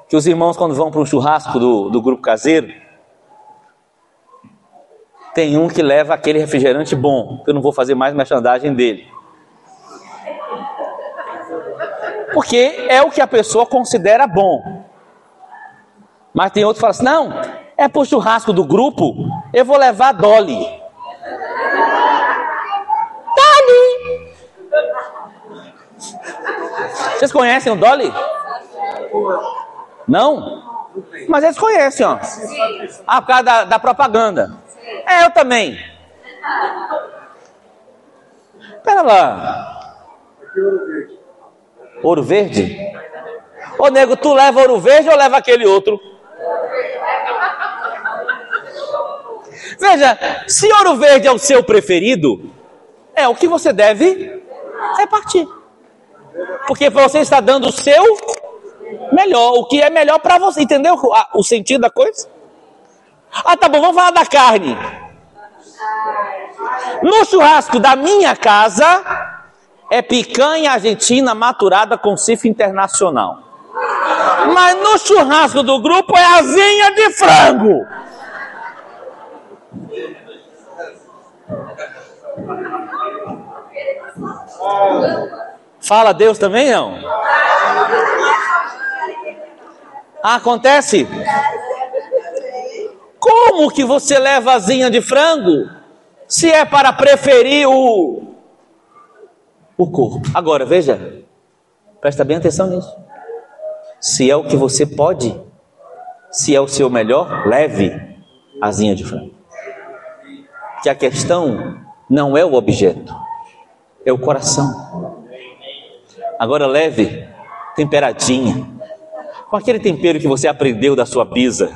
que os irmãos, quando vão para um churrasco do, do grupo caseiro, tem um que leva aquele refrigerante bom, que eu não vou fazer mais merchandising dele. Porque é o que a pessoa considera bom. Mas tem outro que fala assim: não, é para o churrasco do grupo, eu vou levar Dolly. Vocês conhecem o Dolly? Não? Mas eles conhecem, ó. Ah, por causa da, da propaganda. É, eu também. Pera lá. Ouro verde? Ô nego, tu leva ouro verde ou leva aquele outro? Veja, se ouro verde é o seu preferido, é o que você deve repartir. Porque você está dando o seu melhor, o que é melhor para você, entendeu o sentido da coisa? Ah, tá bom, vamos falar da carne. No churrasco da minha casa é picanha argentina maturada com cifra internacional. Mas no churrasco do grupo é asinha de frango. Fala Deus também não? Acontece? Como que você leva asinha de frango se é para preferir o o corpo? Agora veja, presta bem atenção nisso. Se é o que você pode, se é o seu melhor, leve asinha de frango. Que a questão não é o objeto, é o coração. Agora leve temperadinha, com aquele tempero que você aprendeu da sua pizza,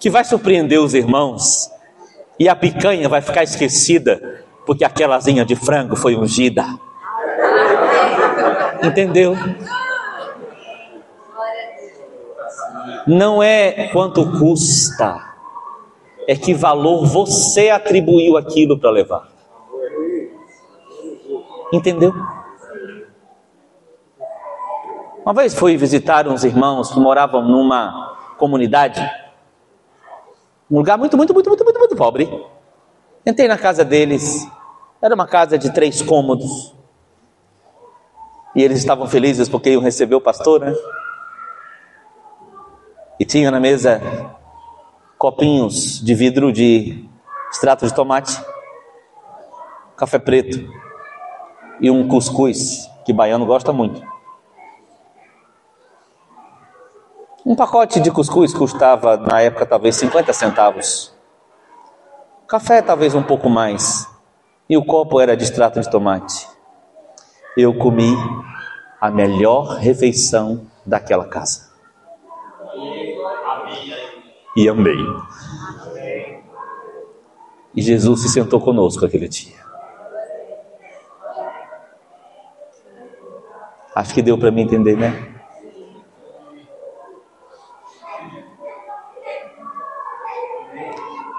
que vai surpreender os irmãos, e a picanha vai ficar esquecida, porque aquela asinha de frango foi ungida. Entendeu? Não é quanto custa, é que valor você atribuiu aquilo para levar. Entendeu? Uma vez fui visitar uns irmãos que moravam numa comunidade, um lugar muito, muito, muito, muito, muito, muito pobre. Entrei na casa deles, era uma casa de três cômodos. E eles estavam felizes porque iam receber o pastor, né? E tinha na mesa copinhos de vidro de extrato de tomate, café preto e um cuscuz, que baiano gosta muito. Um pacote de cuscuz custava, na época, talvez 50 centavos. Café, talvez um pouco mais. E o copo era de extrato de tomate. Eu comi a melhor refeição daquela casa. E amei. E Jesus se sentou conosco aquele dia. Acho que deu para mim entender, né?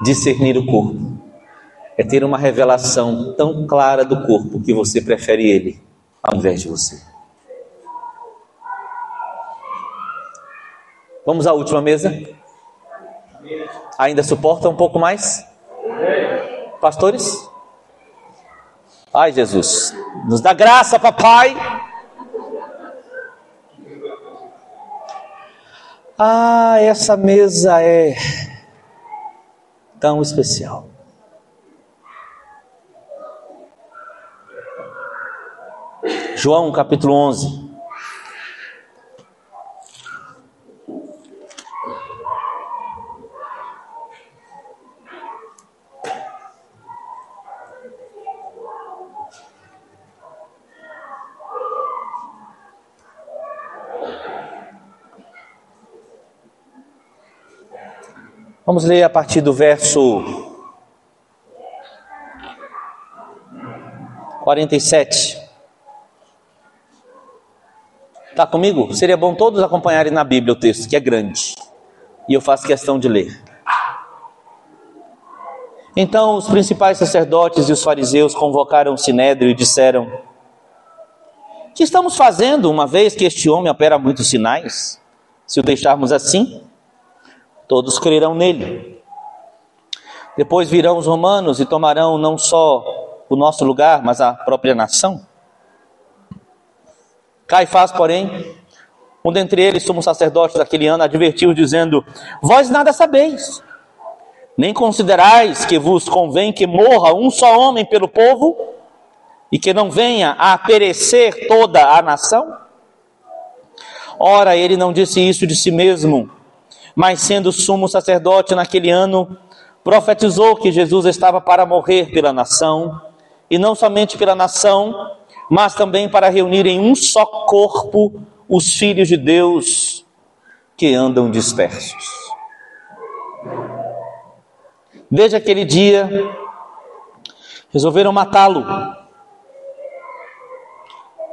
Discernir o corpo. É ter uma revelação tão clara do corpo que você prefere ele ao invés de você. Vamos à última mesa? Ainda suporta um pouco mais? Pastores? Ai, Jesus, nos dá graça, papai. Ah, essa mesa é tão especial. João capítulo 11. Vamos ler a partir do verso 47. Está comigo? Seria bom todos acompanharem na Bíblia o texto, que é grande. E eu faço questão de ler. Então os principais sacerdotes e os fariseus convocaram o sinédrio e disseram: Que estamos fazendo, uma vez que este homem opera muitos sinais? Se o deixarmos assim, todos crerão nele. Depois virão os romanos e tomarão não só o nosso lugar, mas a própria nação. Caifás, porém, um dentre eles, somos sacerdotes daquele ano, advertiu, dizendo: Vós nada sabeis, nem considerais que vos convém que morra um só homem pelo povo, e que não venha a perecer toda a nação? Ora, ele não disse isso de si mesmo, mas sendo sumo sacerdote naquele ano, profetizou que Jesus estava para morrer pela nação, e não somente pela nação, mas também para reunir em um só corpo os filhos de Deus que andam dispersos. Desde aquele dia, resolveram matá-lo.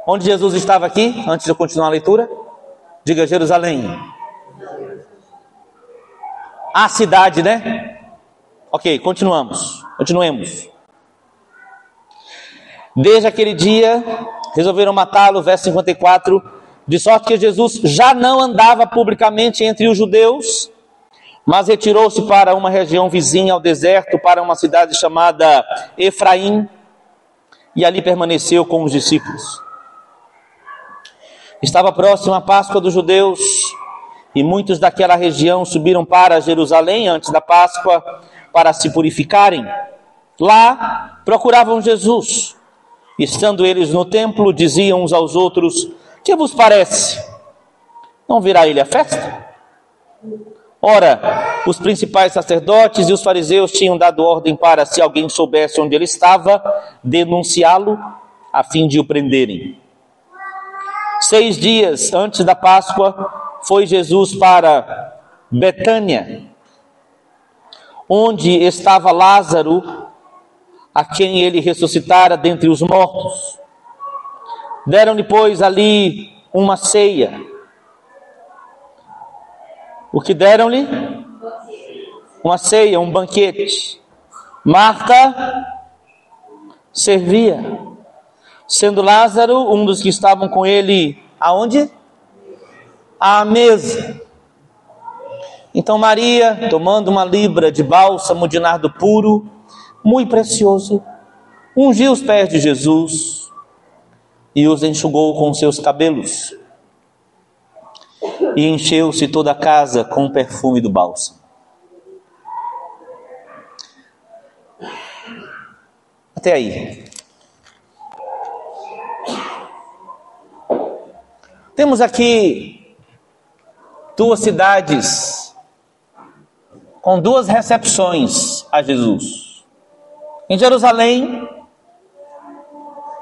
Onde Jesus estava aqui, antes de eu continuar a leitura? Diga Jerusalém. A cidade, né? Ok, continuamos. Continuemos. Desde aquele dia, resolveram matá-lo, verso 54, de sorte que Jesus já não andava publicamente entre os judeus, mas retirou-se para uma região vizinha ao deserto, para uma cidade chamada Efraim, e ali permaneceu com os discípulos. Estava próxima a Páscoa dos judeus, e muitos daquela região subiram para Jerusalém antes da Páscoa para se purificarem. Lá procuravam Jesus. Estando eles no templo, diziam uns aos outros: Que vos parece? Não virá ele a festa? Ora, os principais sacerdotes e os fariseus tinham dado ordem para, se alguém soubesse onde ele estava, denunciá-lo, a fim de o prenderem. Seis dias antes da Páscoa, foi Jesus para Betânia, onde estava Lázaro, a quem ele ressuscitara dentre os mortos. Deram-lhe, pois, ali uma ceia. O que deram-lhe? Uma ceia, um banquete. Marta servia, sendo Lázaro um dos que estavam com ele aonde? À mesa. Então Maria, tomando uma libra de bálsamo de nardo puro, muito precioso, ungiu os pés de Jesus e os enxugou com seus cabelos e encheu-se toda a casa com o perfume do bálsamo. Até aí. Temos aqui duas cidades com duas recepções a Jesus. Em Jerusalém,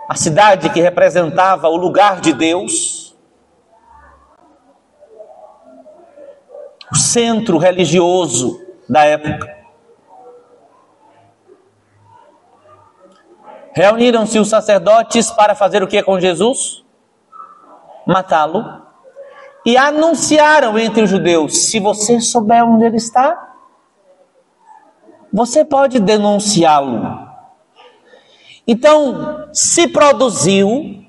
a cidade que representava o lugar de Deus, o centro religioso da época. Reuniram-se os sacerdotes para fazer o que com Jesus? Matá-lo. E anunciaram entre os judeus: se você souber onde ele está, você pode denunciá-lo. Então, se produziu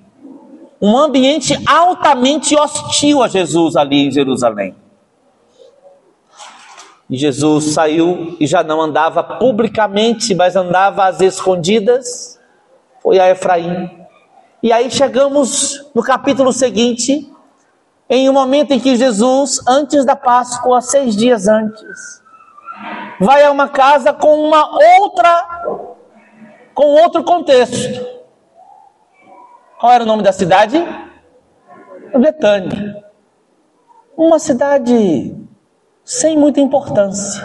um ambiente altamente hostil a Jesus ali em Jerusalém. E Jesus saiu e já não andava publicamente, mas andava às escondidas. Foi a Efraim. E aí chegamos no capítulo seguinte, em um momento em que Jesus, antes da Páscoa, seis dias antes, vai a uma casa com uma outra, com outro contexto. Qual era o nome da cidade? Betânia. Uma cidade sem muita importância.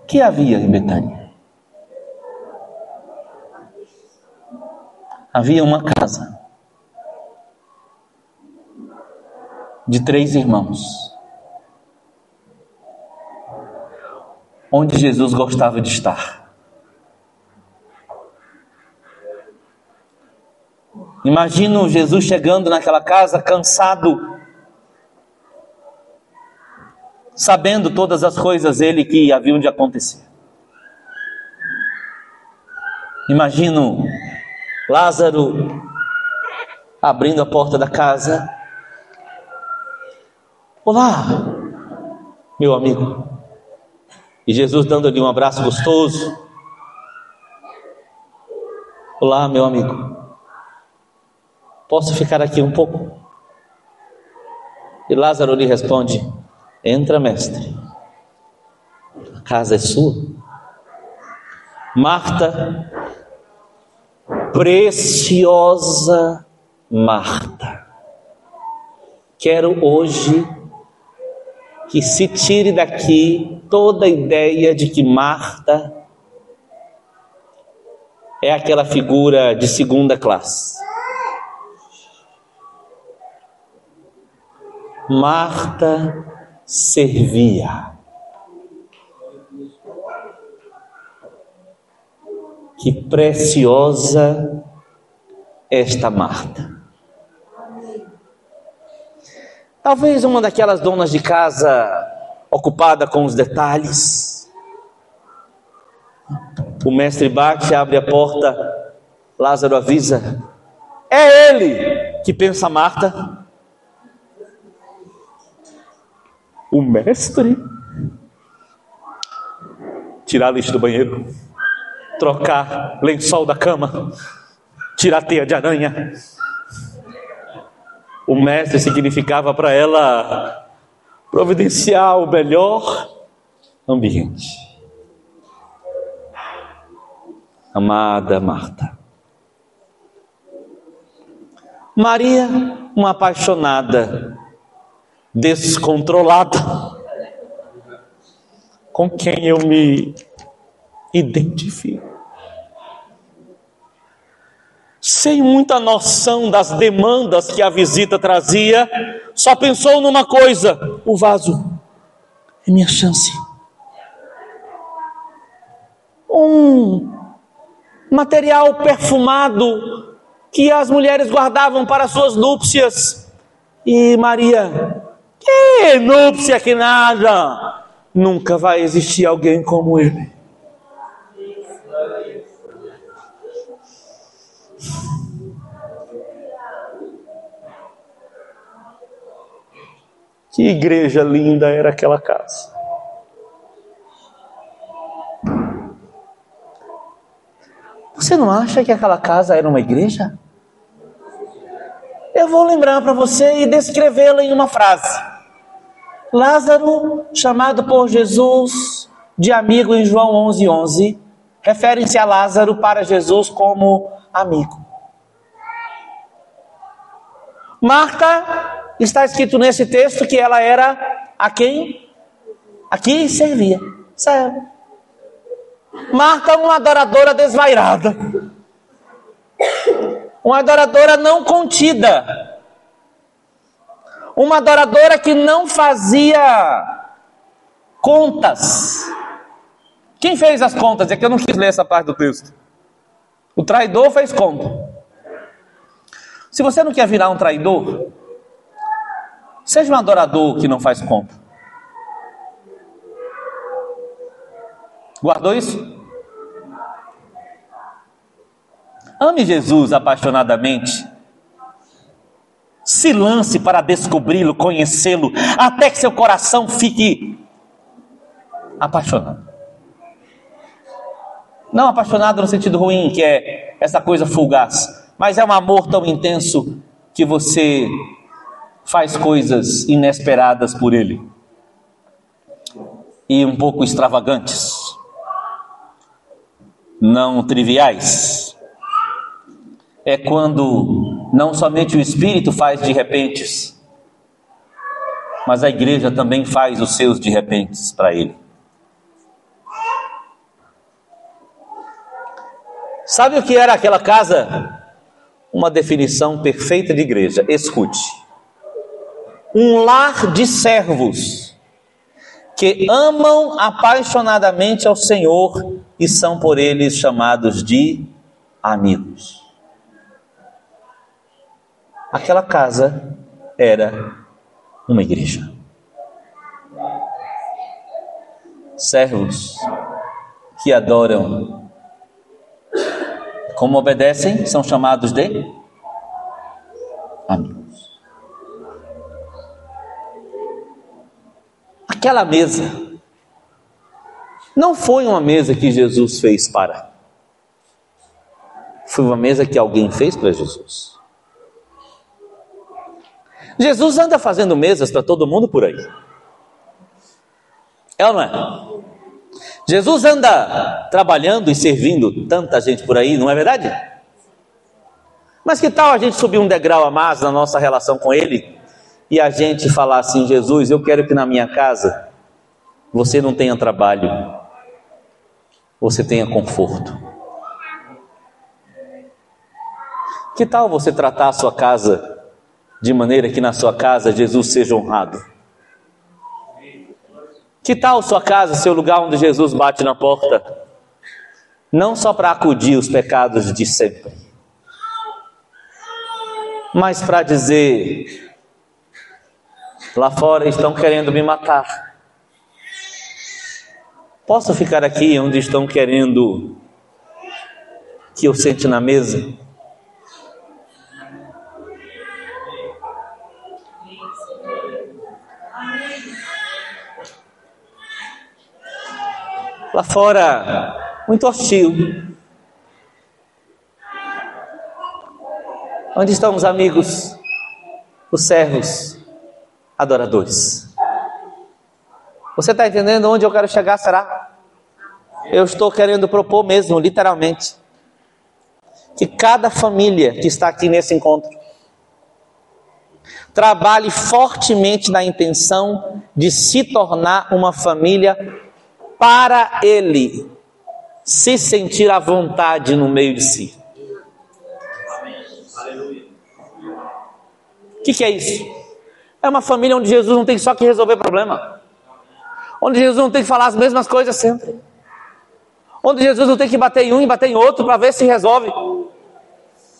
O que havia em Betânia? Havia uma casa de três irmãos, onde Jesus gostava de estar. Imagino Jesus chegando naquela casa cansado, sabendo todas as coisas ele que haviam de acontecer. Imagino Lázaro abrindo a porta da casa. Olá, meu amigo. E Jesus dando-lhe um abraço gostoso. Olá, meu amigo. Posso ficar aqui um pouco? E Lázaro lhe responde: Entra, mestre. A casa é sua. Marta, preciosa Marta, quero hoje que se tire daqui toda a ideia de que Marta é aquela figura de segunda classe. Marta servia. Que preciosa esta Marta. Talvez uma daquelas donas de casa ocupada com os detalhes. O mestre bate, abre a porta, Lázaro avisa: É ele que pensa Marta. O mestre tirar lixo do banheiro, trocar lençol da cama, tirar teia de aranha, o mestre significava para ela providenciar o melhor ambiente. Amada Marta. Maria, uma apaixonada, descontrolada, com quem eu me identifico sem muita noção das demandas que a visita trazia, só pensou numa coisa: o vaso é minha chance. Um material perfumado que as mulheres guardavam para suas núpcias. E Maria, que núpcia que nada! Nunca vai existir alguém como ele. Que igreja linda era aquela casa. Você não acha que aquela casa era uma igreja? Eu vou lembrar para você e descrevê-la em uma frase. Lázaro, chamado por Jesus de amigo em João 11:11, 11, refere-se a Lázaro para Jesus como amigo. Marta está escrito nesse texto que ela era a quem? A quem servia. Serve. Marta, uma adoradora desvairada. Uma adoradora não contida. Uma adoradora que não fazia contas. Quem fez as contas? É que eu não quis ler essa parte do texto. O traidor fez conta. Se você não quer virar um traidor, Seja um adorador que não faz conta. Guardou isso? Ame Jesus apaixonadamente. Se lance para descobri-lo, conhecê-lo, até que seu coração fique apaixonado. Não apaixonado no sentido ruim, que é essa coisa fugaz, mas é um amor tão intenso que você faz coisas inesperadas por ele e um pouco extravagantes, não triviais. É quando não somente o Espírito faz de repentes, mas a igreja também faz os seus de repentes para ele. Sabe o que era aquela casa? Uma definição perfeita de igreja. Escute um lar de servos que amam apaixonadamente ao Senhor e são por eles chamados de amigos. Aquela casa era uma igreja. Servos que adoram, como obedecem, são chamados de amigos. Aquela mesa não foi uma mesa que Jesus fez para. Foi uma mesa que alguém fez para Jesus. Jesus anda fazendo mesas para todo mundo por aí. É ou não é? Jesus anda trabalhando e servindo tanta gente por aí, não é verdade? Mas que tal a gente subir um degrau a mais na nossa relação com Ele e a gente falar assim: Jesus, eu quero que na minha casa você não tenha trabalho, você tenha conforto. Que tal você tratar a sua casa de maneira que na sua casa Jesus seja honrado? Que tal sua casa, seu lugar onde Jesus bate na porta? não só para acudir os pecados de sempre, mas para dizer: lá fora estão querendo me matar. Posso ficar aqui onde estão querendo que eu sente na mesa? Lá fora, muito hostil. Onde estão os amigos, os servos, adoradores? Você está entendendo onde eu quero chegar? Será? Eu estou querendo propor mesmo, literalmente, que cada família que está aqui nesse encontro trabalhe fortemente na intenção de se tornar uma família para ele se sentir à vontade no meio de si. O que, que é isso? É uma família onde Jesus não tem só que resolver problema, onde Jesus não tem que falar as mesmas coisas sempre, onde Jesus não tem que bater em um e bater em outro para ver se resolve.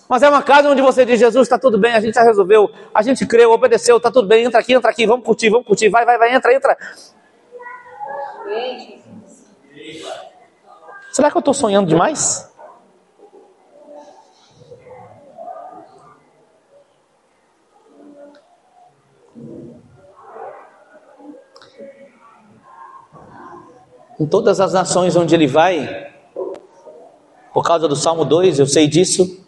Mas é uma casa onde você diz: Jesus, está tudo bem, a gente já resolveu, a gente creu, obedeceu, está tudo bem, entra aqui, entra aqui, vamos curtir, vamos curtir, vai, vai, vai, entra, entra. Será que eu estou sonhando demais? Em todas as nações onde ele vai, por causa do Salmo 2, eu sei disso,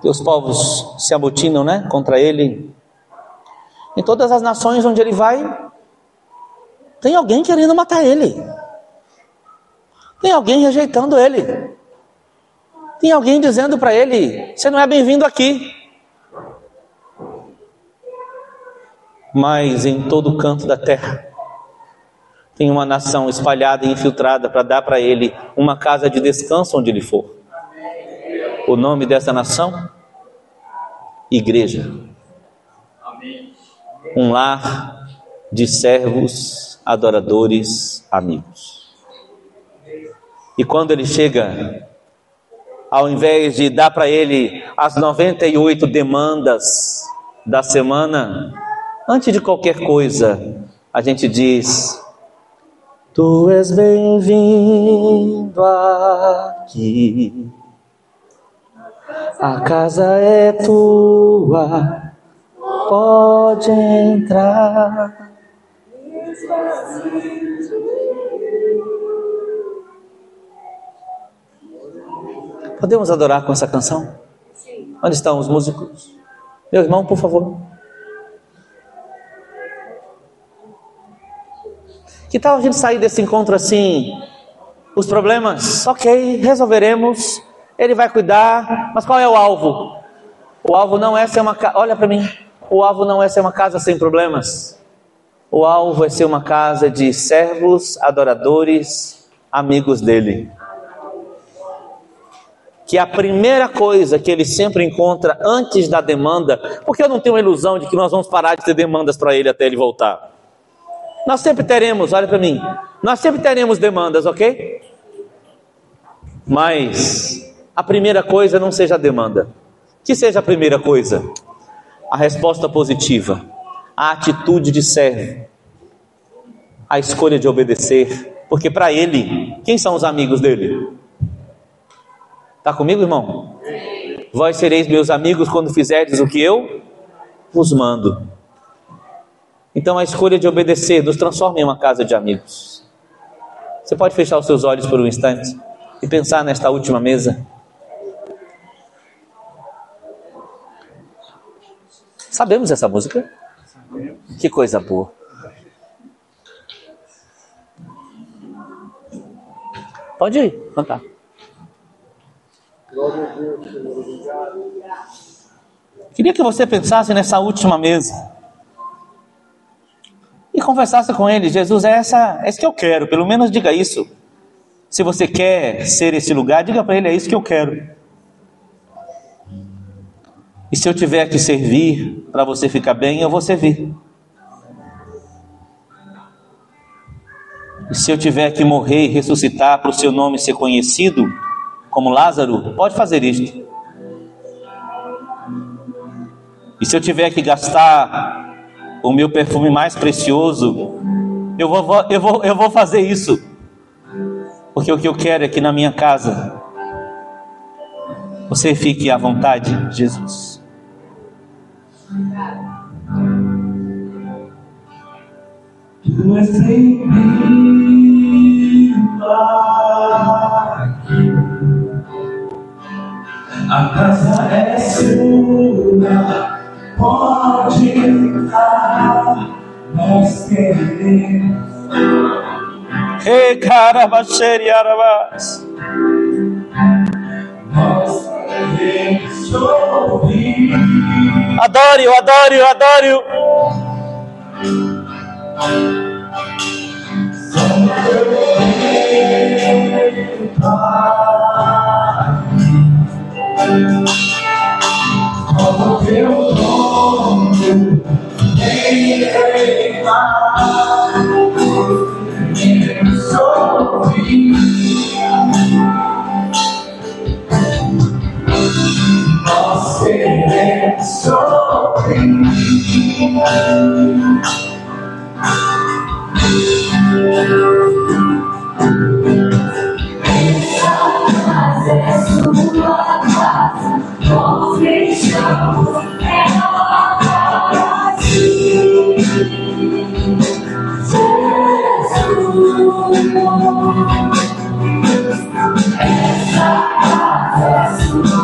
que os povos se amotinam né, contra ele. Em todas as nações onde ele vai, tem alguém querendo matar ele. Tem alguém rejeitando ele. Tem alguém dizendo para ele: Você não é bem-vindo aqui. Mas em todo canto da terra tem uma nação espalhada e infiltrada para dar para ele uma casa de descanso onde ele for. O nome dessa nação? Igreja. Um lar de servos, adoradores, amigos. E quando ele chega, ao invés de dar para ele as 98 demandas da semana, antes de qualquer coisa, a gente diz: Tu és bem-vindo aqui. A casa é tua, pode entrar. Podemos adorar com essa canção? Sim. Onde estão os músicos? Meu irmão, por favor. Que tal a gente sair desse encontro assim? Os problemas, ok, resolveremos. Ele vai cuidar, mas qual é o alvo? O alvo não é ser uma casa. Olha para mim. O alvo não é ser uma casa sem problemas. O alvo é ser uma casa de servos, adoradores, amigos dele que a primeira coisa que ele sempre encontra antes da demanda, porque eu não tenho a ilusão de que nós vamos parar de ter demandas para ele até ele voltar. Nós sempre teremos, olha para mim, nós sempre teremos demandas, ok? Mas a primeira coisa não seja a demanda. Que seja a primeira coisa? A resposta positiva, a atitude de servo, a escolha de obedecer, porque para ele, quem são os amigos dele? Está comigo, irmão? Vós sereis meus amigos quando fizerdes o que eu vos mando. Então a escolha de obedecer nos transforma em uma casa de amigos. Você pode fechar os seus olhos por um instante e pensar nesta última mesa. Sabemos essa música? Que coisa boa. Pode ir, cantar. Queria que você pensasse nessa última mesa e conversasse com ele. Jesus, é essa, é isso que eu quero. Pelo menos diga isso. Se você quer ser esse lugar, diga para ele: é isso que eu quero. E se eu tiver que servir para você ficar bem, eu vou servir. E Se eu tiver que morrer e ressuscitar para o seu nome ser conhecido, como Lázaro, pode fazer isto. E se eu tiver que gastar o meu perfume mais precioso, eu vou, eu vou, eu vou fazer isso. Porque o que eu quero é que na minha casa você fique à vontade, Jesus. Tu és em mim, A casa é sua, pode entrar, nós queremos. Hey, carabacheri arabas. Nós queremos ouvir. Adoro, adoro, adoro. Como nem reinar. Nós queremos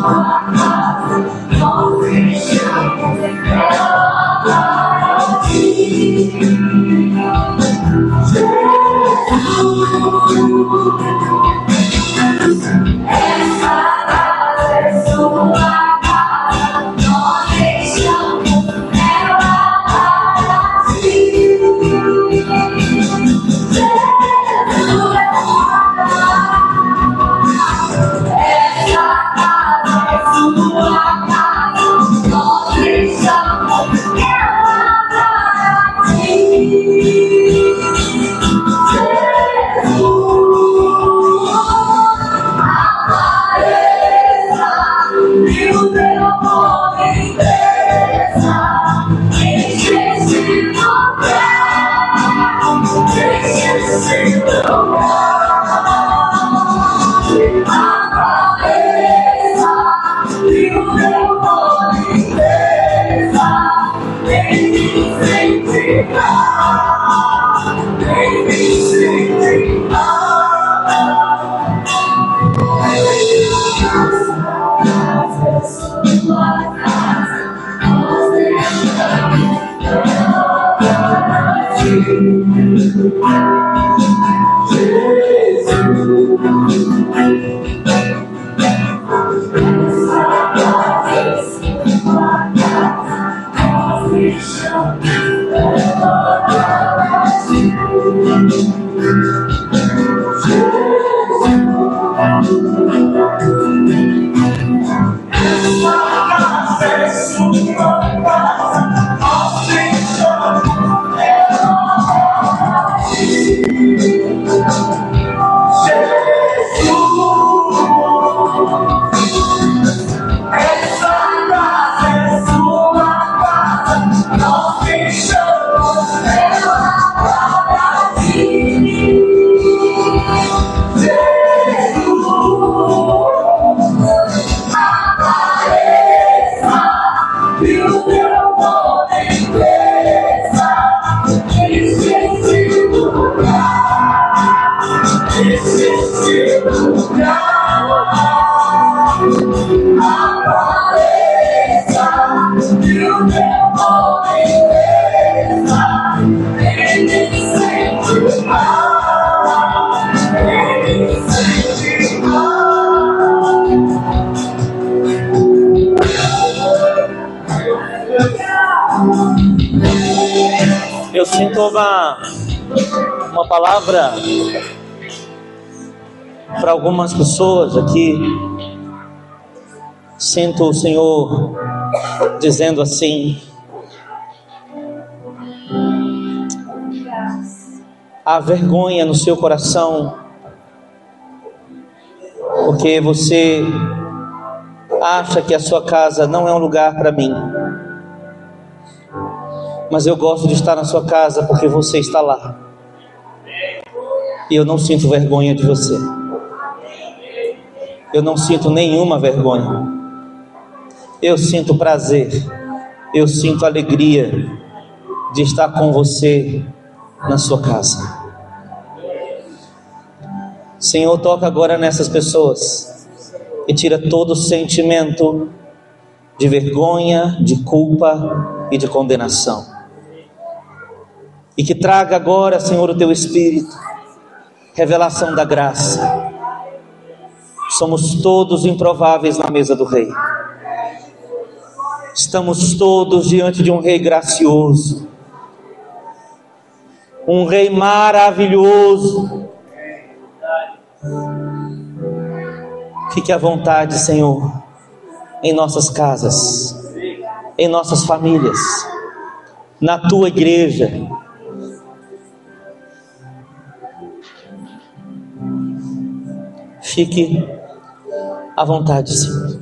Oh. Palavra para algumas pessoas aqui. Sinto o Senhor dizendo assim: há vergonha no seu coração, porque você acha que a sua casa não é um lugar para mim. Mas eu gosto de estar na sua casa porque você está lá. E eu não sinto vergonha de você. Eu não sinto nenhuma vergonha. Eu sinto prazer. Eu sinto alegria de estar com você na sua casa. Senhor, toca agora nessas pessoas e tira todo sentimento de vergonha, de culpa e de condenação. E que traga agora, Senhor, o teu Espírito, revelação da graça. Somos todos improváveis na mesa do Rei. Estamos todos diante de um Rei gracioso, um Rei maravilhoso. Fique à vontade, Senhor, em nossas casas, em nossas famílias, na tua igreja. Fique à vontade, Senhor.